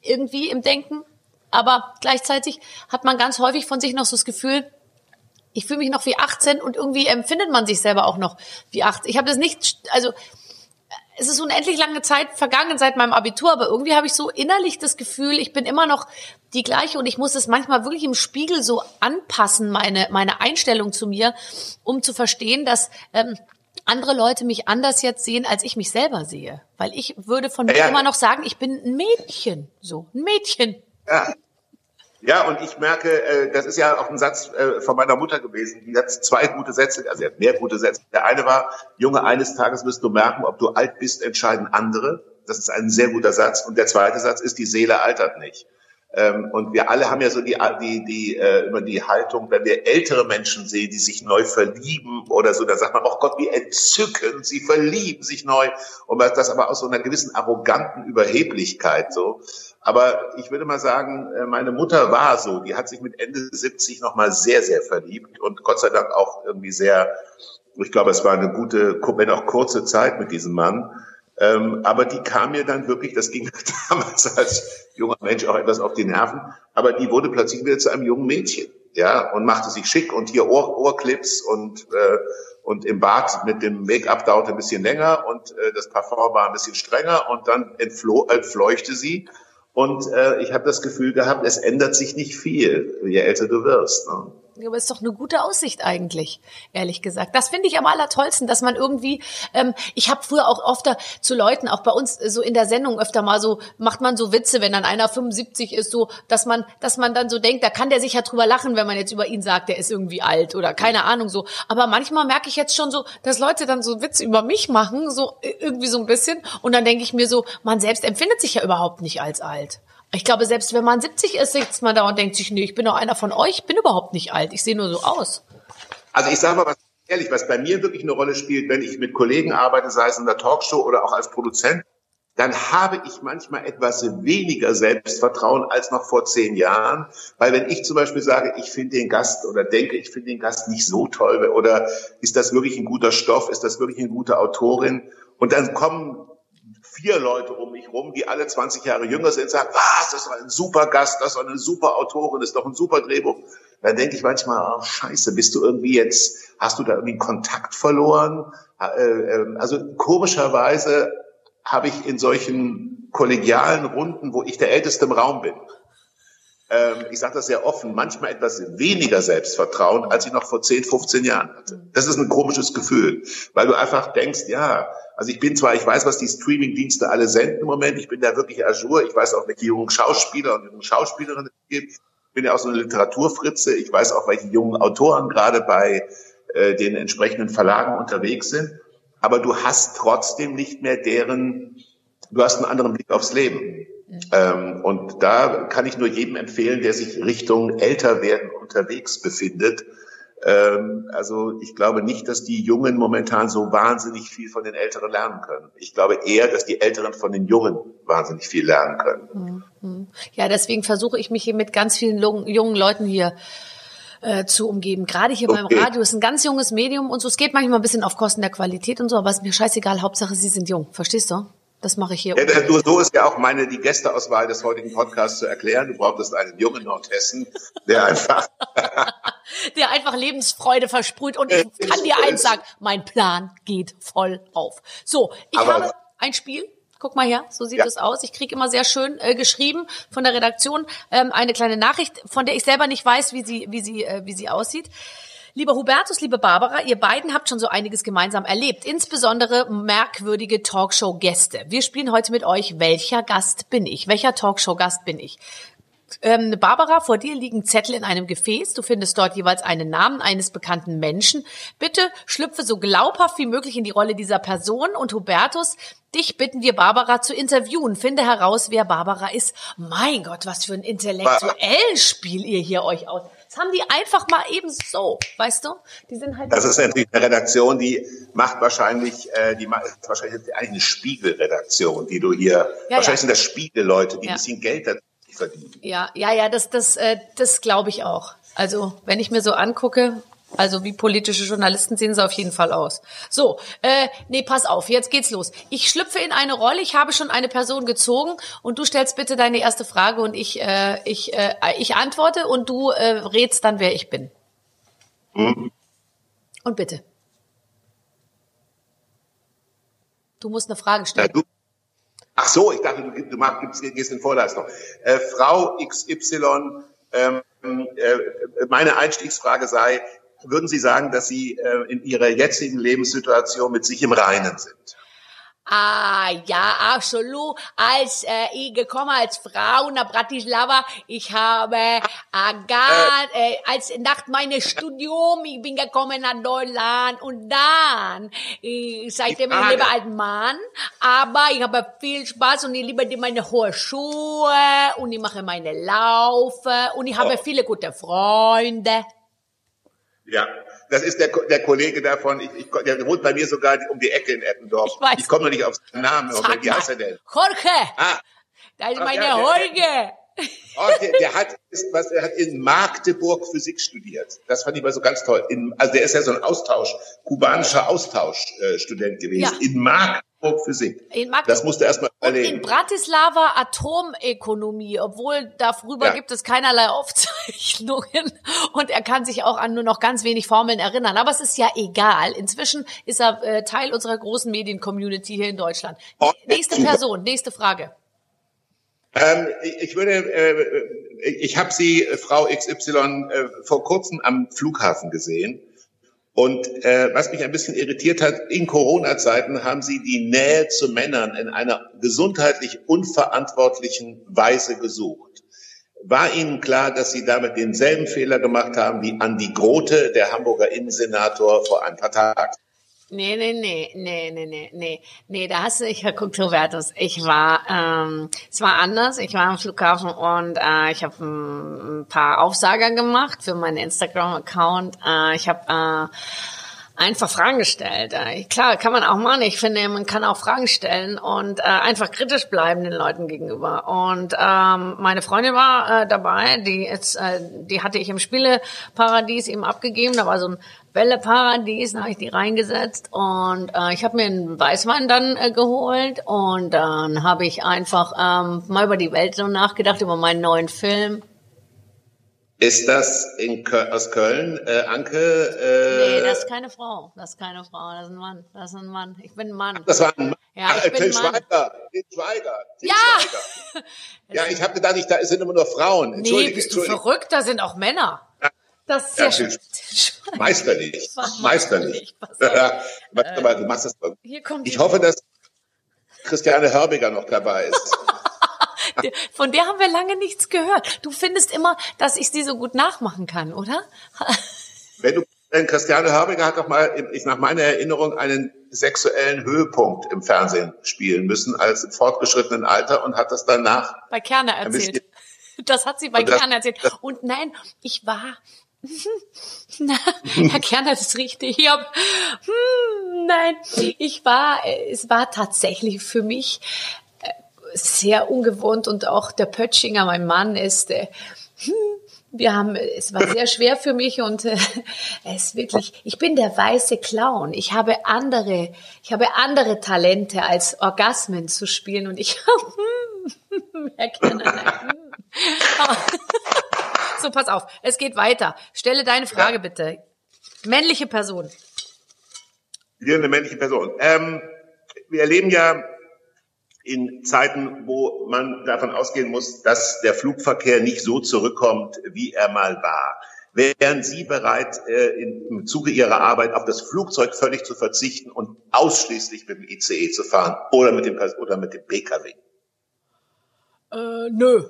irgendwie im Denken, aber gleichzeitig hat man ganz häufig von sich noch so das Gefühl, ich fühle mich noch wie 18 und irgendwie empfindet man sich selber auch noch wie 18. Ich habe das nicht, also es ist unendlich lange Zeit vergangen seit meinem Abitur, aber irgendwie habe ich so innerlich das Gefühl, ich bin immer noch die gleiche und ich muss es manchmal wirklich im Spiegel so anpassen, meine, meine Einstellung zu mir, um zu verstehen, dass ähm, andere Leute mich anders jetzt sehen, als ich mich selber sehe. Weil ich würde von mir Ja. immer noch sagen, ich bin ein Mädchen. So, ein Mädchen. Ja. Ja, und ich merke, äh, das ist ja auch ein Satz äh, von meiner Mutter gewesen. Die hat zwei gute Sätze, also sie hat mehr gute Sätze. Der eine war, Junge, eines Tages wirst du merken, ob du alt bist, entscheiden andere. Das ist ein sehr guter Satz. Und der zweite Satz ist, die Seele altert nicht. Ähm, und wir alle haben ja so die, die, die, äh, immer die Haltung, wenn wir ältere Menschen sehen, die sich neu verlieben oder so, dann sagt man, oh Gott, wie entzückend, sie verlieben sich neu. Und das aber aus so einer gewissen arroganten Überheblichkeit so. Aber ich würde mal sagen, äh, meine Mutter war so, die hat sich mit Ende 70 nochmal sehr, sehr verliebt und Gott sei Dank auch irgendwie sehr Ich glaube, es war eine gute, wenn auch kurze Zeit mit diesem Mann. Ähm, aber die kam mir dann wirklich, das ging damals als junger Mensch auch etwas auf die Nerven, aber die wurde plötzlich wieder zu einem jungen Mädchen, ja, und machte sich schick und hier Ohr, Ohrclips und äh, und im Bad mit dem Make-up dauerte ein bisschen länger und äh, das Parfum war ein bisschen strenger und dann entfloh, entfleuchte sie und äh, ich habe das Gefühl gehabt, es ändert sich nicht viel, je älter du wirst. Ne? Ja, aber ist doch eine gute Aussicht eigentlich, ehrlich gesagt. Das finde ich am allertollsten, dass man irgendwie, ähm, ich habe früher auch oft zu Leuten, auch bei uns so in der Sendung öfter mal so, macht man so Witze, wenn dann einer 75 ist, so, dass man, dass man dann so denkt, da kann der sich ja drüber lachen, wenn man jetzt über ihn sagt, der ist irgendwie alt oder keine Ahnung so. Aber manchmal merke ich jetzt schon so, dass Leute dann so Witze über mich machen, so irgendwie so ein bisschen. Und dann denke ich mir so, man selbst empfindet sich ja überhaupt nicht als alt. Ich glaube, selbst wenn man 70 ist, sitzt man da und denkt sich, nee, ich bin doch einer von euch, ich bin überhaupt nicht alt, ich sehe nur so aus. Also ich sage mal was ehrlich, was bei mir wirklich eine Rolle spielt, wenn ich mit Kollegen arbeite, sei es in der Talkshow oder auch als Produzent, dann habe ich manchmal etwas weniger Selbstvertrauen als noch vor zehn Jahren. Weil wenn ich zum Beispiel sage, ich finde den Gast oder denke, ich finde den Gast nicht so toll oder ist das wirklich ein guter Stoff, ist das wirklich eine gute Autorin und dann kommen vier Leute um mich rum, die alle 20 Jahre jünger sind, sagen, was, das ist ein super Gast, das ist eine super Autorin, das ist doch ein super Drehbuch. Dann denke ich manchmal, oh, scheiße, bist du irgendwie jetzt, hast du da irgendwie Kontakt verloren? Äh, ähm, also komischerweise habe ich in solchen kollegialen Runden, wo ich der Älteste im Raum bin, ähm, ich sage das sehr offen, manchmal etwas weniger Selbstvertrauen, als ich noch vor 10, 15 Jahren hatte. Das ist ein komisches Gefühl, weil du einfach denkst, ja, also ich bin zwar, ich weiß, was die Streaming-Dienste alle senden im Moment, ich bin da wirklich Azure, ich weiß auch, welche jungen Schauspieler und jungen Schauspielerinnen es gibt, ich bin ja auch so eine Literaturfritze, ich weiß auch, welche jungen Autoren gerade bei äh, den entsprechenden Verlagen unterwegs sind, aber du hast trotzdem nicht mehr deren, du hast einen anderen Blick aufs Leben. Ähm, und da kann ich nur jedem empfehlen, der sich Richtung älter werden unterwegs befindet, ähm, also ich glaube nicht, dass die Jungen momentan so wahnsinnig viel von den Älteren lernen können. Ich glaube eher, dass die Älteren von den Jungen wahnsinnig viel lernen können. Mhm. Ja, deswegen versuche ich mich hier mit ganz vielen jungen Leuten hier äh, zu umgeben. Gerade hier okay. beim Radio ist ein ganz junges Medium und so. Es geht manchmal ein bisschen auf Kosten der Qualität und so, aber es ist mir scheißegal. Hauptsache, Sie sind jung. Verstehst du? Das mache ich hier. Ja, nur so ist ja auch meine die Gästeauswahl des heutigen Podcasts zu erklären. Du brauchtest einen jungen Nordhessen, der einfach der einfach Lebensfreude versprüht. Und ich kann dir eins sagen, mein Plan geht voll auf. So, ich Aber habe ein Spiel. Guck mal her, so sieht es aus. Ich kriege immer sehr schön äh, geschrieben von der Redaktion ähm, eine kleine Nachricht, von der ich selber nicht weiß, wie sie, wie sie, äh, wie sie aussieht. Lieber Hubertus, liebe Barbara, ihr beiden habt schon so einiges gemeinsam erlebt, insbesondere merkwürdige Talkshow-Gäste. Wir spielen heute mit euch, welcher Gast bin ich? Welcher Talkshow-Gast bin ich? Ähm, Barbara, vor dir liegen Zettel in einem Gefäß. Du findest dort jeweils einen Namen eines bekannten Menschen. Bitte schlüpfe so glaubhaft wie möglich in die Rolle dieser Person. Und Hubertus, dich bitten wir, Barbara zu interviewen. Finde heraus, wer Barbara ist. Mein Gott, was für ein intellektuelles Spiel ihr hier euch aus. Das haben die einfach mal eben so, weißt du? Die sind halt. Das ist natürlich eine Redaktion, die macht wahrscheinlich, äh, die macht wahrscheinlich eigentlich eine Spiegelredaktion, die du hier. Ja, wahrscheinlich ja. sind das Spiegelleute, die ja. ein bisschen Geld dazu verdienen. Ja, ja, ja, das, das, äh, das glaube ich auch. Also wenn ich mir so angucke, also wie politische Journalisten sehen sie auf jeden Fall aus. So, äh, nee, pass auf, jetzt geht's los. Ich schlüpfe in eine Rolle, ich habe schon eine Person gezogen und du stellst bitte deine erste Frage und ich, äh, ich, äh, ich antworte und du äh, rätst dann, wer ich bin. Mhm. Und bitte. Du musst eine Frage stellen. Ja, Ach so, ich dachte, du, du machst, gehst in Vorleistung. Äh, Frau XY, ähm, äh, meine Einstiegsfrage sei, würden Sie sagen, dass Sie äh, in Ihrer jetzigen Lebenssituation mit sich im Reinen sind? Ah, ja, absolut. Als äh, ich gekommen als Frau nach Bratislava, ich habe Agat, äh, äh, als nach meinem Studium, ich bin gekommen nach Deutschland und dann, ich, seitdem ich lebe als Mann, aber ich habe viel Spaß und ich liebe meine hohe Schuhe und ich mache meine Laufe und ich habe oh. viele gute Freunde. Ja, das ist der, der Kollege davon, ich, ich, der wohnt bei mir sogar um die Ecke in Eppendorf. Ich, weiß. ich komme noch nicht auf seinen Namen. Sag Wie heißt er denn? Jorge! Ah. Das ist meine ja, Jorge! Oh, der, der hat, ist, was, er hat in Magdeburg Physik studiert. Das fand ich mal so ganz toll. In, also der ist ja so ein Austausch, kubanischer Austauschstudent gewesen. Ja. In Magdeburg Physik. Das musste er erst mal Und in. Bratislava Atomökonomie, obwohl darüber Ja. gibt es keinerlei Aufzeichnungen und er kann sich auch an nur noch ganz wenig Formeln erinnern. Aber es ist ja egal. Inzwischen ist er äh, Teil unserer großen Medien-Community hier in Deutschland. Oh, nächste super. Person, nächste Frage. Ähm, ich ich würde, äh, ich habe Sie, äh, Frau XY, äh, vor kurzem am Flughafen gesehen. Und äh, was mich ein bisschen irritiert hat, in Corona-Zeiten haben Sie die Nähe zu Männern in einer gesundheitlich unverantwortlichen Weise gesucht. War Ihnen klar, dass Sie damit denselben Fehler gemacht haben wie Andi Grote, der Hamburger Innensenator, vor ein paar Tagen? Nee, nee, nee, nee, nee, nee, nee, nee, da hast du, ich, guck, Hubertus, ich war, ähm, es war anders, ich war am Flughafen und äh, ich habe ein, ein paar Aufsager gemacht für meinen Instagram-Account. Äh, ich habe äh, einfach Fragen gestellt. Äh, klar, kann man auch machen. Ich finde, man kann auch Fragen stellen und äh, einfach kritisch bleiben den Leuten gegenüber. Und ähm, meine Freundin war äh, dabei, die jetzt, äh, die hatte ich im Spieleparadies eben abgegeben. Da war so ein Bälleparadies, da habe ich die reingesetzt und äh, ich habe mir einen Weißwein dann äh, geholt und dann habe ich einfach ähm, mal über die Welt so nachgedacht, über meinen neuen Film. Ist das in Köl aus Köln, äh, Anke? Äh, Nee, das ist keine Frau. Das ist keine Frau. Das ist ein Mann. Das ist ein Mann. Ich bin ein Mann. Das war ein Mann. Ja, ich bin Mann. Schweiger. Till Schweiger. Till Ja! Schweiger. Ja, ich habe gedacht, da sind immer nur Frauen. Nee, Entschuldige, bist du verrückt? Da sind auch Männer. Das ist ja, Ja. Till- Meisterlich. Meisterlich. Du machst das. Kommt Ich hoffe, dass Christiane Hörbiger noch dabei ist. Von der haben wir lange nichts gehört. Du findest immer, dass ich sie so gut nachmachen kann, oder? Wenn du, denn Christiane Hörbiger hat doch mal, ich nach meiner Erinnerung, einen sexuellen Höhepunkt im Fernsehen spielen müssen als im fortgeschrittenen Alter und hat das danach Bei Kerner erzählt. Das hat sie bei Kerner erzählt. Und nein, ich war. Na, Herr Kerner, das riecht hier. Hm, nein, ich war, es war tatsächlich für mich äh, sehr ungewohnt und auch der Pötschinger, mein Mann, ist, äh, hm, wir haben, es war sehr schwer für mich und äh, es ist wirklich, ich bin der weiße Clown. Ich habe andere, ich habe andere Talente als Orgasmen zu spielen und ich, Herr Kerner, nein. hm. So, pass auf, es geht weiter. Stelle deine Frage Ja. bitte. Männliche Person. Wir eine männliche Person. Ähm, wir erleben ja in Zeiten, wo man davon ausgehen muss, dass der Flugverkehr nicht so zurückkommt, wie er mal war. Wären Sie bereit, äh, im Zuge Ihrer Arbeit auf das Flugzeug völlig zu verzichten und ausschließlich mit dem ICE zu fahren oder mit dem, oder mit dem PKW? Äh, nö.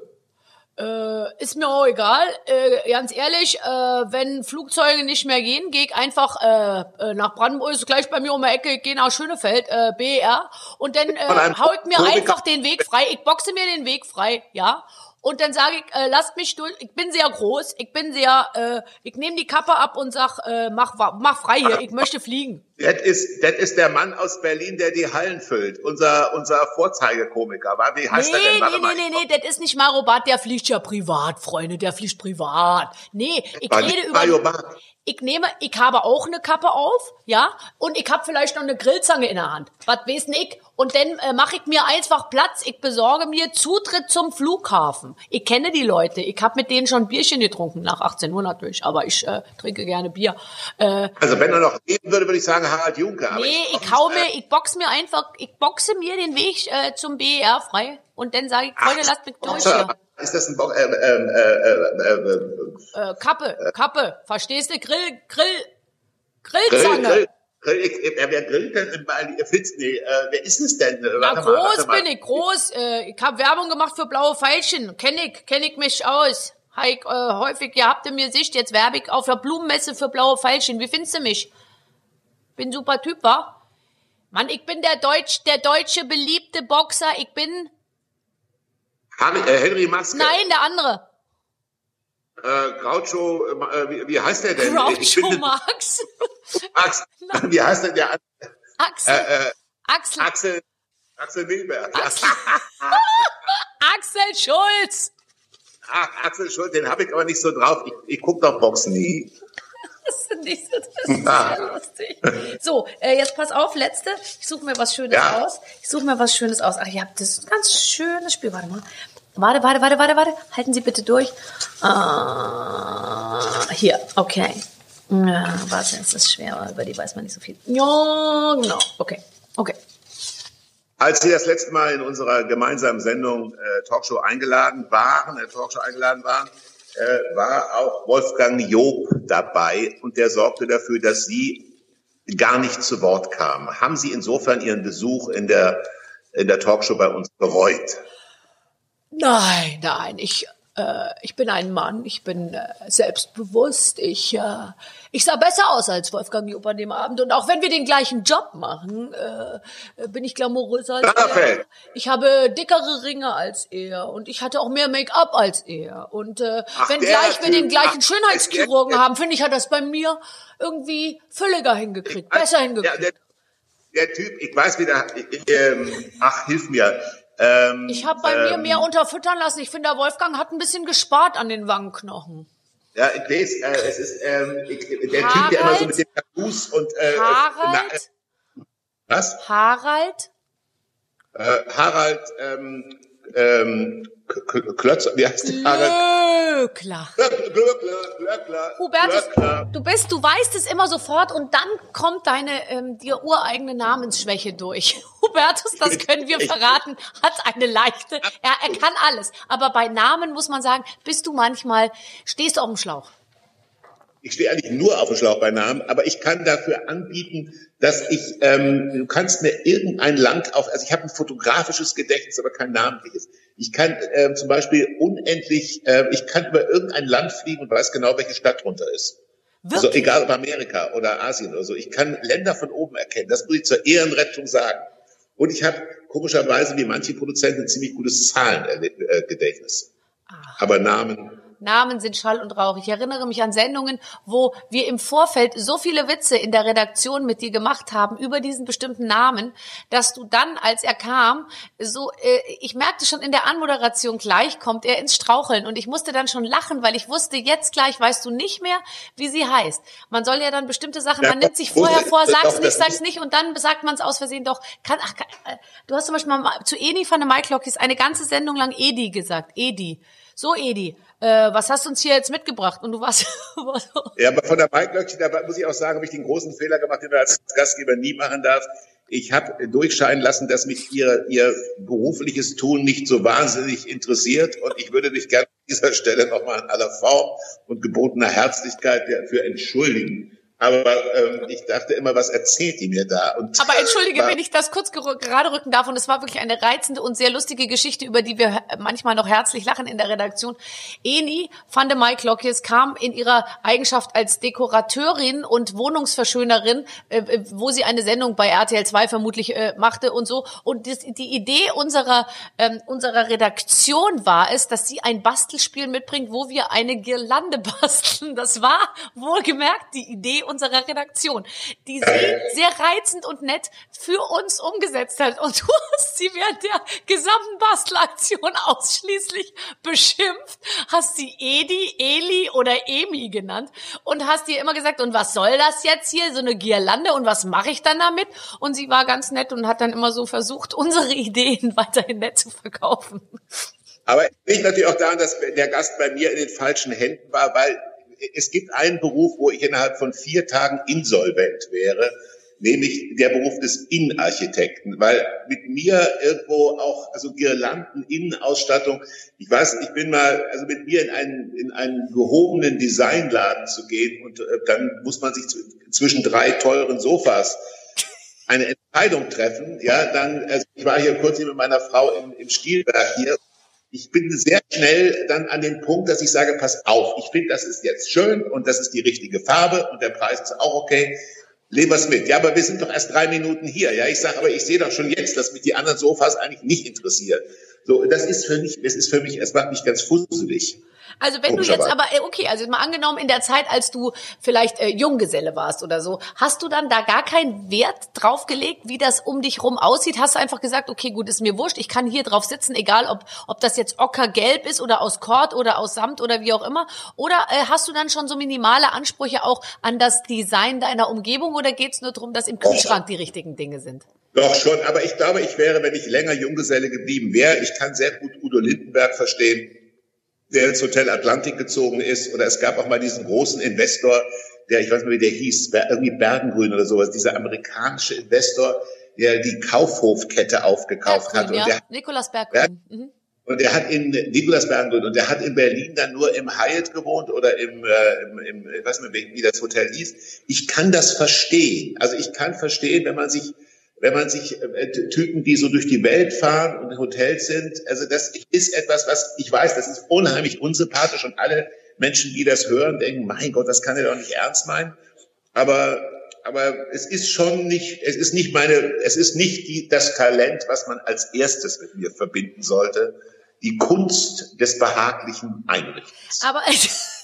Äh, ist mir auch egal. Äh, ganz ehrlich, äh, wenn Flugzeuge nicht mehr gehen, gehe ich einfach äh, äh, nach Brandenburg, ist gleich bei mir um die Ecke, gehe nach Schönefeld, äh, BR, und dann äh, hau ich mir einfach den Weg frei. Ich boxe mir den Weg frei, ja. Und dann sage ich, äh, lasst mich durch. Ich bin sehr groß, ich bin sehr, äh, ich nehme die Kappe ab und sag, mach, mach frei hier, ich möchte fliegen. Das ist, das ist der Mann aus Berlin, der die Hallen füllt. Unser, unser Vorzeigekomiker. War, wie heißt nee, er denn? Warte nee, mal. nee, nee, nee, das ist nicht Mario Barth, der fliegt ja privat, Freunde, der fliegt privat. Nee, ich war rede über... Mario Barth. Ich nehme, ich habe auch eine Kappe auf, ja, und ich habe vielleicht noch eine Grillzange in der Hand. Was weiß ich? Und dann äh, mache ich mir einfach Platz. Ich besorge mir Zutritt zum Flughafen. Ich kenne die Leute. Ich habe mit denen schon Bierchen getrunken, nach 18 Uhr natürlich, aber ich äh, trinke gerne Bier. Äh, Also wenn er noch leben würde, würde ich sagen Harald Junke. Aber nee, glaub ich hau mir, ich box mir einfach, ich boxe mir den Weg äh, zum BER frei. Und dann sage ich, Freunde, lasst mich durch hier. Ist das ein Bo äh, ähm, äh, äh, äh, Äh, Kappe, Kappe, verstehst du? Grill, Grill, Grill, Grillzange. Grill, Grill, ich, äh, wer grillt denn in Bali? Nee, äh, wer ist es denn? Na, Warte groß mal. bin ich, groß. Äh, ich habe Werbung gemacht für blaue Veilchen. Kenn ich, kenn ich mich aus. Heik, äh, häufig, ihr habt ihr mir Sicht, jetzt werbe ich auf der Blumenmesse für blaue Veilchen. Wie findest du mich? Bin super Typ, wa? Mann, ich bin der Deutsch, der deutsche beliebte Boxer. Ich bin, Harry, äh, Henry Maske. nein, der andere. Äh, Groucho, äh, wie, wie heißt der denn? Groucho finde- Marx. Max, wie heißt denn der? Axel, Äh, äh, Axel, Axel, Axel Milberg. Axel. Axel Schulz. Ach, Axel Schuld, den habe ich aber nicht so drauf. Ich, ich gucke doch Boxen nie. Das ist nicht so, das ist sehr lustig. So, äh, jetzt pass auf, letzte. Ich suche mir was Schönes Ja. aus. Ich suche mir was Schönes aus. Ach, ihr habt das ist ein ganz schönes Spiel. Warte mal. Warte, warte, warte, warte, warte. Halten Sie bitte durch. Ah, hier, okay. Ja, warte, es ist schwer, über die weiß man nicht so viel. Ja, genau. Okay, okay. Als Sie das letzte Mal in unserer gemeinsamen Sendung äh, Talkshow eingeladen waren, äh, Talkshow eingeladen waren, äh, war auch Wolfgang Job dabei und der sorgte dafür, dass Sie gar nicht zu Wort kamen. Haben Sie insofern Ihren Besuch in der in der Talkshow bei uns bereut? Nein, nein, ich, äh, ich bin ein Mann, ich bin äh, selbstbewusst, ich, äh, ich sah besser aus als Wolfgang Job an dem Abend und auch wenn wir den gleichen Job machen, äh, bin ich glamouröser als er. Ich habe dickere Ringe als er und ich hatte auch mehr Make-up als er und äh, Ach, wenn gleich wir den gleichen Ach, Schönheitschirurgen der- haben, finde ich, hat das bei mir irgendwie völliger hingekriegt, besser hingekriegt. Der, der Typ, ich weiß wieder, ähm, ach, hilf mir. Ähm, ich habe bei mir ähm, mehr unterfüttern lassen. Ich finde, der Wolfgang hat ein bisschen gespart an den Wangenknochen. Ja, ich lese, äh, es ist ähm, ich, der Typ, der immer so Harald? mit dem Tattoos und äh, Harald? na, äh, was? Harald? Äh, Harald ähm, ähm, K- K- Klötzer, wie heißt? Glöckler. Glöckler, Glöckler, Glöckler, Hubertus, Glöckler. du bist, du weißt es immer sofort und dann kommt deine ähm, dir ureigene Namensschwäche durch. Hubertus, das können wir verraten, hat eine leichte, er, er kann alles. Aber bei Namen muss man sagen, bist du manchmal, stehst du auf dem Schlauch. Ich stehe eigentlich nur auf dem Schlauch bei Namen, aber ich kann dafür anbieten, dass ich, ähm, du kannst mir irgendein Land auf, also ich habe ein fotografisches Gedächtnis, aber kein namentliches. Ich kann ähm, zum Beispiel unendlich, äh, ich kann über irgendein Land fliegen und weiß genau, welche Stadt drunter ist. Also Wirklich? egal ob Amerika oder Asien oder so. Ich kann Länder von oben erkennen. Das muss ich zur Ehrenrettung sagen. Und ich habe komischerweise wie manche Produzenten ein ziemlich gutes Zahlengedächtnis. Aber Namen. Namen sind Schall und Rauch. Ich erinnere mich an Sendungen, wo wir im Vorfeld so viele Witze in der Redaktion mit dir gemacht haben über diesen bestimmten Namen, dass du dann, als er kam, so, äh, ich merkte schon in der Anmoderation gleich kommt er ins Straucheln und ich musste dann schon lachen, weil ich wusste, jetzt gleich weißt du nicht mehr, wie sie heißt. Man soll ja dann bestimmte Sachen, Ja, man nimmt sich vorher vor, sag's nicht, sag's nicht und dann sagt man es aus Versehen doch. Kann, ach, kann, äh, du hast zum Beispiel mal zu Edi van der Maiklokis eine ganze Sendung lang Edi gesagt. Edi. So, Edi, äh, was hast du uns hier jetzt mitgebracht? Und du warst, Ja, aber von der Maiklöckchen, da muss ich auch sagen, habe ich den großen Fehler gemacht, den man als Gastgeber nie machen darf. Ich habe durchscheinen lassen, dass mich ihr, ihr berufliches Tun nicht so wahnsinnig interessiert und ich würde dich gerne an dieser Stelle nochmal in aller Form und gebotener Herzlichkeit dafür entschuldigen. Aber ähm, ich dachte immer, was erzählt die mir da? Und Aber entschuldige, war- wenn ich das kurz gerade rücken darf. Und es war wirklich eine reizende und sehr lustige Geschichte, über die wir he- manchmal noch herzlich lachen in der Redaktion. Eni van de Maiklokjes kam in ihrer Eigenschaft als Dekorateurin und Wohnungsverschönerin, äh, äh, wo sie eine Sendung bei RTL 2 vermutlich äh, machte und so. Und das, die Idee unserer, ähm, unserer Redaktion war es, dass sie ein Bastelspiel mitbringt, wo wir eine Girlande basteln. Das war wohlgemerkt die Idee unserer Redaktion, die sie sehr reizend und nett für uns umgesetzt hat. Und du hast sie während der gesamten Bastelaktion ausschließlich beschimpft, hast sie Edi, Eli oder Emi genannt und hast ihr immer gesagt, und was soll das jetzt hier, so eine Girlande und was mache ich dann damit? Und sie war ganz nett und hat dann immer so versucht, unsere Ideen weiterhin nett zu verkaufen. Aber es liegt natürlich auch daran, dass der Gast bei mir in den falschen Händen war, weil es gibt einen Beruf, wo ich innerhalb von vier Tagen insolvent wäre, nämlich der Beruf des Innenarchitekten, weil mit mir irgendwo auch, also Girlanden, Innenausstattung, ich weiß, ich bin mal, also mit mir in einen, in einen gehobenen Designladen zu gehen und äh, dann muss man sich zw- zwischen drei teuren Sofas eine Entscheidung treffen, ja, dann, also ich war hier kurz mit meiner Frau im, im Stilwerk hier. Ich bin sehr schnell dann an den Punkt, dass ich sage, pass auf, ich finde, das ist jetzt schön und das ist die richtige Farbe und der Preis ist auch okay. Leben wir's mit. Ja, aber wir sind doch erst drei Minuten hier. Ja, ich sage, aber ich sehe doch schon jetzt, dass mich die anderen Sofas eigentlich nicht interessieren. So, das ist für mich, es ist für mich, es macht mich ganz fusselig. Also wenn du jetzt aber, äh, okay, also mal angenommen in der Zeit, als du vielleicht äh, Junggeselle warst oder so, hast du dann da gar keinen Wert drauf gelegt, wie das um dich rum aussieht? Hast du einfach gesagt, okay, gut, ist mir wurscht, ich kann hier drauf sitzen, egal ob, ob das jetzt ockergelb ist oder aus Kord oder aus Samt oder wie auch immer? Oder äh, hast du dann schon so minimale Ansprüche auch an das Design deiner Umgebung oder geht's nur darum, dass im Kühlschrank die richtigen Dinge sind? Doch schon, aber ich glaube, ich wäre, wenn ich länger Junggeselle geblieben wäre, ich kann sehr gut Udo Lindenberg verstehen, der ins Hotel Atlantik gezogen ist. Oder es gab auch mal diesen großen Investor, der, ich weiß nicht, wie der hieß, irgendwie Bergengrün oder sowas, dieser amerikanische Investor, der die Kaufhofkette aufgekauft Berggrün, hat. Und ja. der, Nikolaus Berggrün. Mhm. Und er hat in Nikolaus Berggrün und der hat in Berlin dann nur im Hyatt gewohnt oder im, äh, im, im ich weiß nicht, wie das Hotel hieß. Ich kann das verstehen. Also ich kann verstehen, wenn man sich wenn man sich äh, Typen, die so durch die Welt fahren und in Hotels sind, also das ist etwas, was ich weiß, das ist unheimlich unsympathisch und alle Menschen, die das hören, denken, mein Gott, das kann er doch nicht ernst meinen. Aber aber es ist schon nicht, es ist nicht meine, es ist nicht die, das Talent, was man als erstes mit mir verbinden sollte. Die Kunst des behaglichen Einrichtens. Aber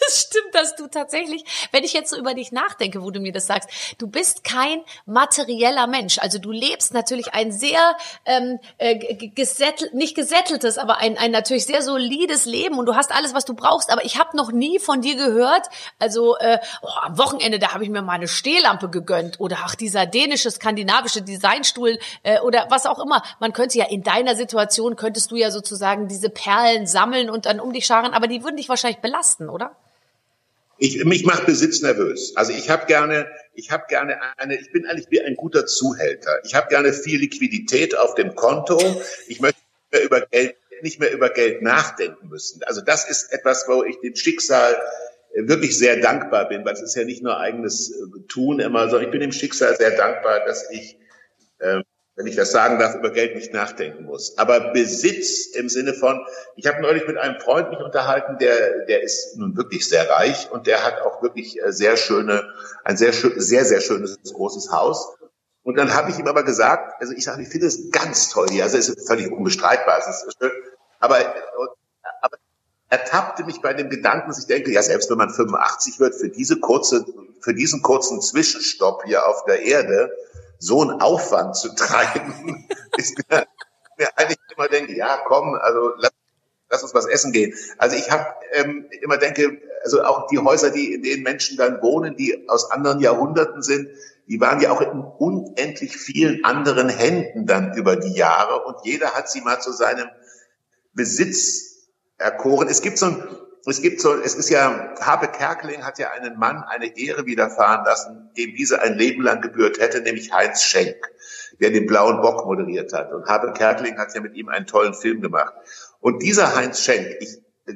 stimmt, dass du tatsächlich, wenn ich jetzt so über dich nachdenke, wo du mir das sagst, du bist kein materieller Mensch. Also du lebst natürlich ein sehr ähm, äh, gesettelt, nicht gesätteltes, aber ein, ein natürlich sehr solides Leben und du hast alles, was du brauchst. Aber ich habe noch nie von dir gehört, also äh, oh, am Wochenende, da habe ich mir mal eine Stehlampe gegönnt oder ach, dieser dänische, skandinavische Designstuhl äh, oder was auch immer. Man könnte ja in deiner Situation, könntest du ja sozusagen diese Perlen sammeln und dann um dich scharen, aber die würden dich wahrscheinlich belasten, oder? Ich, mich macht Besitz nervös. Also ich habe gerne, ich habe gerne eine, ich bin eigentlich wie ein guter Zuhälter. Ich habe gerne viel Liquidität auf dem Konto. Ich möchte nicht mehr über Geld, nicht mehr über Geld nachdenken müssen. Also das ist etwas, wo ich dem Schicksal wirklich sehr dankbar bin, weil es ist ja nicht nur eigenes äh, Tun immer, sondern ich bin dem Schicksal sehr dankbar, dass ich äh, wenn ich das sagen darf, über Geld nicht nachdenken muss. Aber Besitz im Sinne von, ich habe neulich mit einem Freund mich unterhalten, der, der ist nun wirklich sehr reich und der hat auch wirklich äh, sehr schöne, ein sehr, sehr, sehr schönes großes Haus. Und dann habe ich ihm aber gesagt, also ich sage, ich finde es ganz toll hier, also es ist völlig unbestreitbar, es ist schön, aber, aber er tappte mich bei dem Gedanken, dass ich denke, ja, selbst wenn man 85 wird, für diese kurze, für diesen kurzen Zwischenstopp hier auf der Erde, so einen Aufwand zu treiben, ist mir, mir eigentlich immer denke, ja, komm, also lass, lass uns was essen gehen. Also ich habe ähm, immer denke, also auch die Häuser, die in denen Menschen dann wohnen, die aus anderen Jahrhunderten sind, die waren ja auch in unendlich vielen anderen Händen dann über die Jahre und jeder hat sie mal zu seinem Besitz erkoren. Es gibt so ein es gibt so, es ist ja, Habe Kerkeling hat ja einen Mann eine Ehre widerfahren lassen, dem diese ein Leben lang gebührt hätte, nämlich Heinz Schenk, der den Blauen Bock moderiert hat. Und Habe Kerkeling hat ja mit ihm einen tollen Film gemacht. Und dieser Heinz Schenk, ich äh,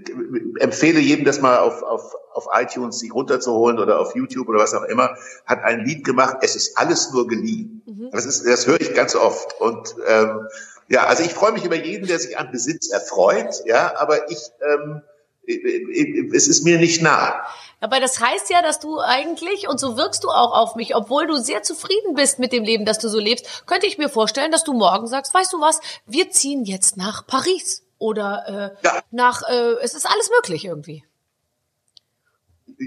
empfehle jedem das mal auf, auf, auf iTunes sich runterzuholen oder auf YouTube oder was auch immer, hat ein Lied gemacht, es ist alles nur geliehen. Mhm. Das, ist, das höre ich ganz oft. Und ähm, ja, also ich freue mich über jeden, der sich an Besitz erfreut, ja, aber ich ähm, es ist mir nicht nahe. Aber das heißt ja, dass du eigentlich, und so wirkst du auch auf mich, obwohl du sehr zufrieden bist mit dem Leben, das du so lebst, könnte ich mir vorstellen, dass du morgen sagst, weißt du was, wir ziehen jetzt nach Paris oder äh, ja. nach, äh, es ist alles möglich irgendwie.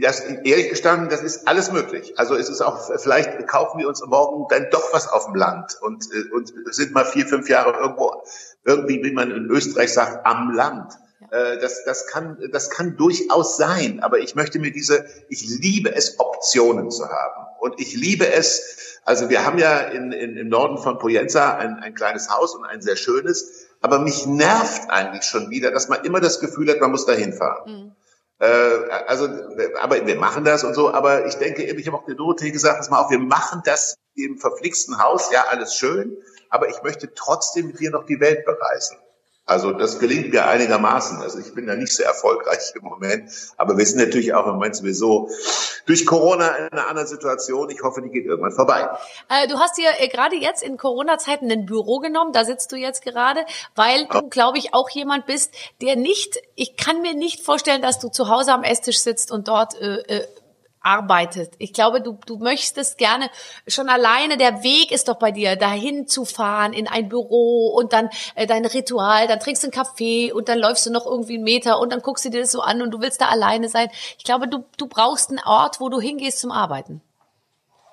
Das, ehrlich gestanden, das ist alles möglich. Also es ist auch, vielleicht kaufen wir uns morgen dann doch was auf dem Land und, äh, und sind mal vier, fünf Jahre irgendwo, irgendwie, wie man in Österreich sagt, am Land. Äh, das, das, kann, das kann durchaus sein, aber ich möchte mir diese, ich liebe es, Optionen zu haben. Und ich liebe es, also wir haben ja in, in, im Norden von Poyenza ein, ein kleines Haus und ein sehr schönes, aber mich nervt eigentlich schon wieder, dass man immer das Gefühl hat, man muss da hinfahren. Mhm. Äh, also, aber wir machen das und so, aber ich denke, ich habe auch der Dorothee gesagt, pass mal auf, wir machen das im verflixten Haus, ja, alles schön, aber ich möchte trotzdem mit dir noch die Welt bereisen. Also das gelingt mir einigermaßen. Also ich bin da nicht sehr erfolgreich im Moment, aber wir sind natürlich auch im Moment sowieso durch Corona in einer anderen Situation. Ich hoffe, die geht irgendwann vorbei. Äh, du hast dir äh, gerade jetzt in Corona-Zeiten ein Büro genommen, da sitzt du jetzt gerade, weil du, glaube ich, auch jemand bist, der nicht, ich kann mir nicht vorstellen, dass du zu Hause am Esstisch sitzt und dort äh, äh arbeitet. Ich glaube, du, du möchtest gerne schon alleine, der Weg ist doch bei dir, dahin zu fahren in ein Büro und dann äh, dein Ritual, dann trinkst du einen Kaffee und dann läufst du noch irgendwie einen Meter und dann guckst du dir das so an und du willst da alleine sein. Ich glaube, du, du brauchst einen Ort, wo du hingehst zum Arbeiten.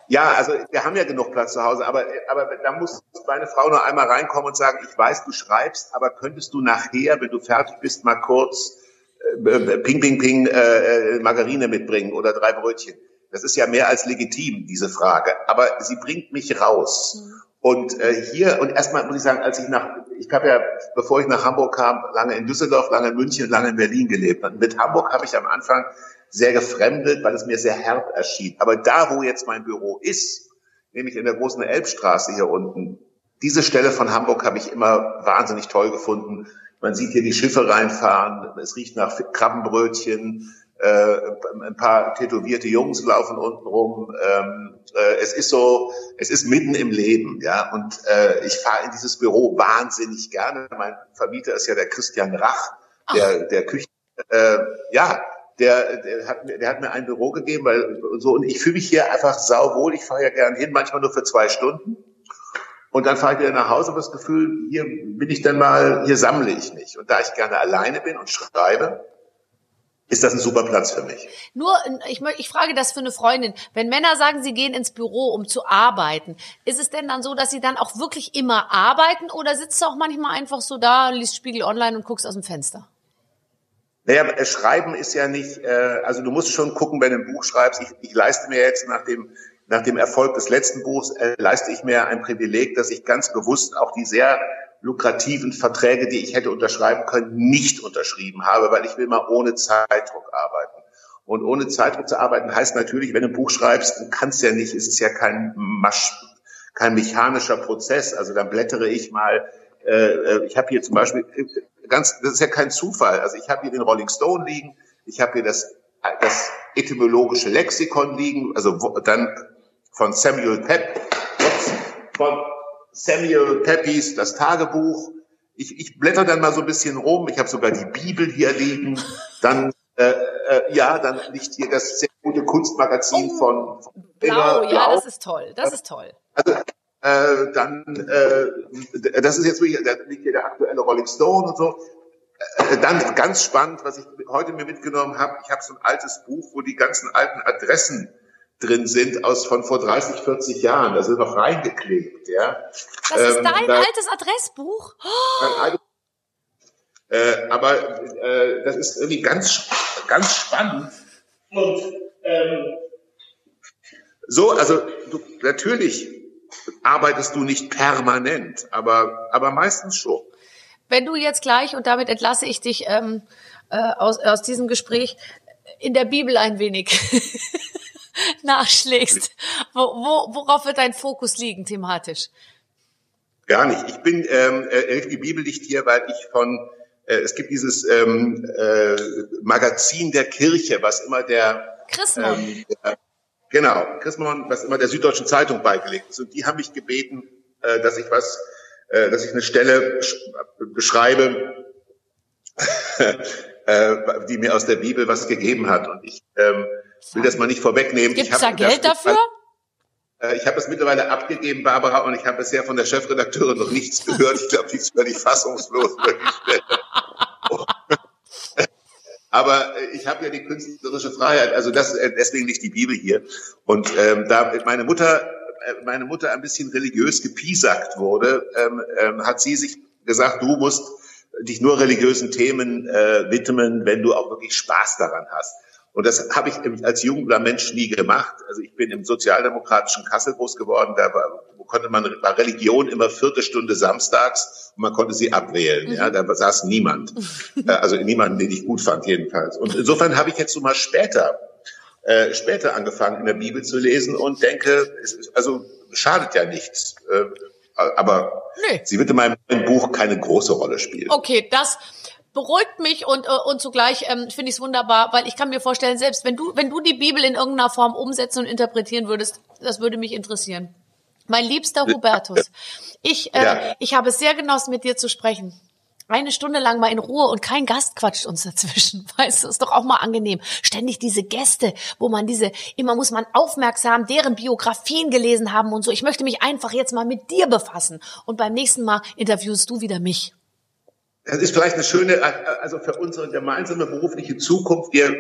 Ja, also wir haben ja genug Platz zu Hause, aber, aber da muss meine Frau noch einmal reinkommen und sagen, ich weiß, du schreibst, aber könntest du nachher, wenn du fertig bist, mal kurz äh, äh, Ping, Ping, Ping, äh, Margarine mitbringen oder drei Brötchen. Das ist ja mehr als legitim, diese Frage. Aber sie bringt mich raus. Mhm. Und äh, hier, und erstmal muss ich sagen, als ich nach, ich habe ja, bevor ich nach Hamburg kam, lange in Düsseldorf, lange in München, lange in Berlin gelebt. Und mit Hamburg habe ich am Anfang sehr gefremdet, weil es mir sehr herb erschien. Aber da, wo jetzt mein Büro ist, nämlich in der großen Elbstraße hier unten, diese Stelle von Hamburg habe ich immer wahnsinnig toll gefunden. Man sieht hier die Schiffe reinfahren, es riecht nach Krabbenbrötchen, äh, ein paar tätowierte Jungs laufen unten rum. Ähm, äh, es ist so, es ist mitten im Leben, ja. Und äh, ich fahre in dieses Büro wahnsinnig gerne. Mein Vermieter ist ja der Christian Rach, der, der Küche. Äh, ja, der, der, hat, der hat mir ein Büro gegeben, weil so und ich fühle mich hier einfach sauwohl. Ich fahre ja gern hin, manchmal nur für zwei Stunden. Und dann fahre ich wieder nach Hause und das Gefühl, hier bin ich dann mal, hier sammle ich mich. Und da ich gerne alleine bin und schreibe, ist das ein super Platz für mich. Nur, ich, ich frage das für eine Freundin. Wenn Männer sagen, sie gehen ins Büro, um zu arbeiten, ist es denn dann so, dass sie dann auch wirklich immer arbeiten oder sitzt du auch manchmal einfach so da, liest Spiegel online und guckst aus dem Fenster? Naja, äh, Schreiben ist ja nicht, äh, also du musst schon gucken, wenn du ein Buch schreibst. Ich, ich leiste mir jetzt nach dem nach dem Erfolg des letzten Buchs äh, leiste ich mir ein Privileg, dass ich ganz bewusst auch die sehr lukrativen Verträge, die ich hätte unterschreiben können, nicht unterschrieben habe, weil ich will mal ohne Zeitdruck arbeiten. Und ohne Zeitdruck zu arbeiten heißt natürlich, wenn du ein Buch schreibst, du kannst ja nicht, es ist ja kein Masch, kein mechanischer Prozess. Also dann blättere ich mal, äh, äh ich habe hier zum Beispiel, äh, ganz, das ist ja kein Zufall. Also ich habe hier den Rolling Stone liegen, ich habe hier das, das etymologische Lexikon liegen, also wo, dann von Samuel Pep, von Samuel Pepys, das Tagebuch. Ich, ich blätter dann mal so ein bisschen rum. Ich habe sogar die Bibel hier liegen. Dann äh, äh, ja, dann liegt hier das sehr gute Kunstmagazin oh, von, von Blau, Blau. Ja, das ist toll. Das ist toll. Also äh, dann, äh, das ist jetzt wirklich, da liegt hier der aktuelle Rolling Stone und so. Äh, dann ganz spannend, was ich heute mir mitgenommen habe. Ich habe so ein altes Buch, wo die ganzen alten Adressen drin sind aus von vor 30, 40 Jahren. Da sind noch reingeklebt, ja. Das ist ähm, dein da, altes Adressbuch? Oh. Äh, aber äh, das ist irgendwie ganz, ganz spannend. Und ähm, so, also du, natürlich arbeitest du nicht permanent, aber, aber meistens schon. Wenn du jetzt gleich, und damit entlasse ich dich ähm, äh, aus, aus diesem Gespräch, in der Bibel ein wenig nachschlägst. Wo, wo, worauf wird dein Fokus liegen thematisch? Gar nicht. Ich bin, ähm, äh, die Bibel liegt hier, weil ich von, äh, es gibt dieses ähm, äh, Magazin der Kirche, was immer der, Chrismon. Ähm, der, genau, Chrismon, was immer der Süddeutschen Zeitung beigelegt ist. Und die haben mich gebeten, äh, dass ich was, äh, dass ich eine Stelle beschreibe, äh, die mir aus der Bibel was gegeben hat. Und ich ähm, will das mal nicht vorwegnehmen. Gibt es da Geld dafür? Äh, ich habe es mittlerweile abgegeben, Barbara, und ich habe bisher von der Chefredakteurin noch nichts gehört. Ich glaube, die ist völlig fassungslos über die Stelle. Aber äh, ich habe ja die künstlerische Freiheit, also das äh, deswegen nicht die Bibel hier. Und ähm, da meine Mutter, meine Mutter ein bisschen religiös gepiesackt wurde, ähm, ähm, hat sie sich gesagt, du musst dich nur religiösen Themen äh, widmen, wenn du auch wirklich Spaß daran hast. Und das habe ich als junger Mensch nie gemacht. Also ich bin im sozialdemokratischen Kassel groß geworden. Da war, konnte man war Religion immer vierte Stunde samstags und man konnte sie abwählen. Mhm. Ja, da saß niemand. Äh, also niemand, den ich gut fand jedenfalls. Und insofern habe ich jetzt so mal später äh, später angefangen in der Bibel zu lesen und denke, es, also schadet ja nichts. Äh, aber nee. sie wird in meinem Buch keine große Rolle spielen. Okay, das beruhigt mich und, äh, und zugleich ähm, finde ich es wunderbar, weil ich kann mir vorstellen, selbst wenn du, wenn du die Bibel in irgendeiner Form umsetzen und interpretieren würdest, das würde mich interessieren. Mein liebster Hubertus, ich, äh, ja. ich habe es sehr genossen, mit dir zu sprechen. eine Stunde lang mal in Ruhe und kein Gast quatscht uns dazwischen. Weißt du, ist doch auch mal angenehm. Ständig diese Gäste, wo man diese, immer muss man aufmerksam deren Biografien gelesen haben und so. Ich möchte mich einfach jetzt mal mit dir befassen. Und beim nächsten Mal interviewst du wieder mich. Das ist vielleicht eine schöne, also für unsere gemeinsame berufliche Zukunft. Wir,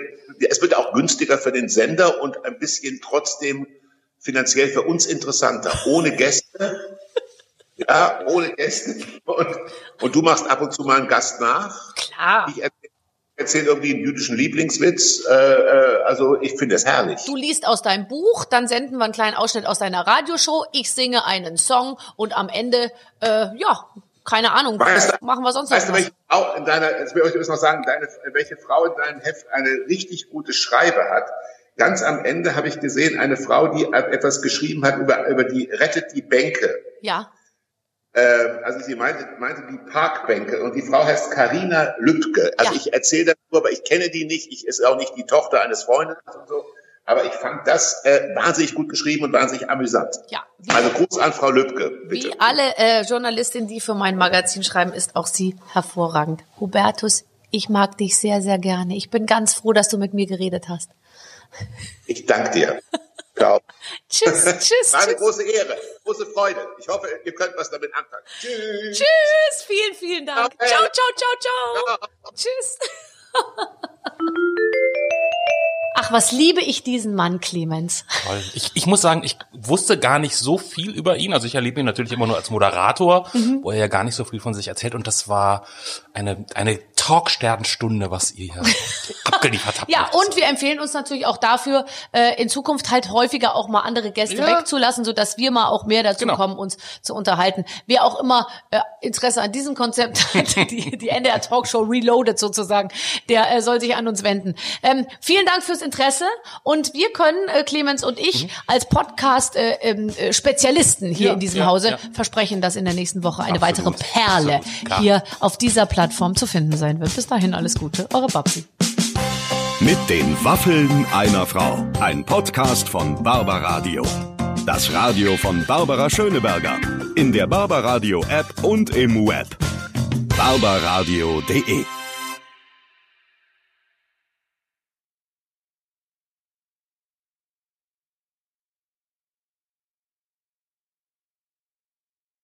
es wird auch günstiger für den Sender und ein bisschen trotzdem finanziell für uns interessanter. Ohne Gäste ja, ohne Gäste. Und, und du machst ab und zu mal einen Gast nach. Klar. Ich erzähle erzähl irgendwie einen jüdischen Lieblingswitz. Äh, äh, also ich finde es herrlich. Du liest aus deinem Buch, dann senden wir einen kleinen Ausschnitt aus deiner Radioshow. Ich singe einen Song und am Ende, äh, ja, keine Ahnung, weißt machen wir sonst weißt noch welche Frau in deiner, jetzt will ich euch noch sagen, deine, welche Frau in deinem Heft eine richtig gute Schreibe hat. Ganz am Ende habe ich gesehen, eine Frau, die etwas geschrieben hat über, über die rettet die Bänke. Ja. Ähm, also sie meinte, meinte die Parkbänke und die Frau heißt Karina Lübke. Also ja. ich erzähle darüber, aber ich kenne die nicht. Ich ist auch nicht die Tochter eines Freundes und so. Aber ich fand das äh, wahnsinnig gut geschrieben und wahnsinnig amüsant. Ja. Also Gruß an Frau Lübke. Bitte. Wie alle äh, Journalistinnen, die für mein Magazin schreiben, ist auch sie hervorragend. Hubertus, ich mag dich sehr, sehr gerne. Ich bin ganz froh, dass du mit mir geredet hast. Ich danke dir. Ciao. tschüss, tschüss. War eine tschüss. große Ehre, große Freude. Ich hoffe, ihr könnt was damit anfangen. Tschüss. Tschüss, vielen, vielen Dank. Okay. Ciao, ciao, ciao, ciao. Tschüss. Ach, was liebe ich diesen Mann, Clemens. Toll. Ich, ich muss sagen, ich wusste gar nicht so viel über ihn. Also ich erlebe ihn natürlich immer nur als Moderator, Mhm. wo er ja gar nicht so viel von sich erzählt. Und das war eine, eine Talksternstunde, was ihr hier abgeliefert habt. Ja, und wir empfehlen uns natürlich auch dafür, äh, in Zukunft halt häufiger auch mal andere Gäste Ja. wegzulassen, so dass wir mal auch mehr dazu Genau. kommen, uns zu unterhalten. Wer auch immer äh, Interesse an diesem Konzept hat, die, die NDR Talkshow Reloaded sozusagen, der äh, soll sich an uns wenden. Ähm, vielen Dank fürs Interesse und wir können, äh, Clemens und ich, als Podcast-Spezialisten hier Mhm. Ja, in diesem ja, Hause versprechen, dass in der nächsten Woche eine Absolut, weitere Perle absolut, hier auf dieser Plattform zu finden sein wird. Bis dahin alles Gute, eure Babsi. Mit den Waffeln einer Frau. Ein Podcast von Barbaradio. Das Radio von Barbara Schöneberger. In der Barbaradio App und im Web. barbaradio.de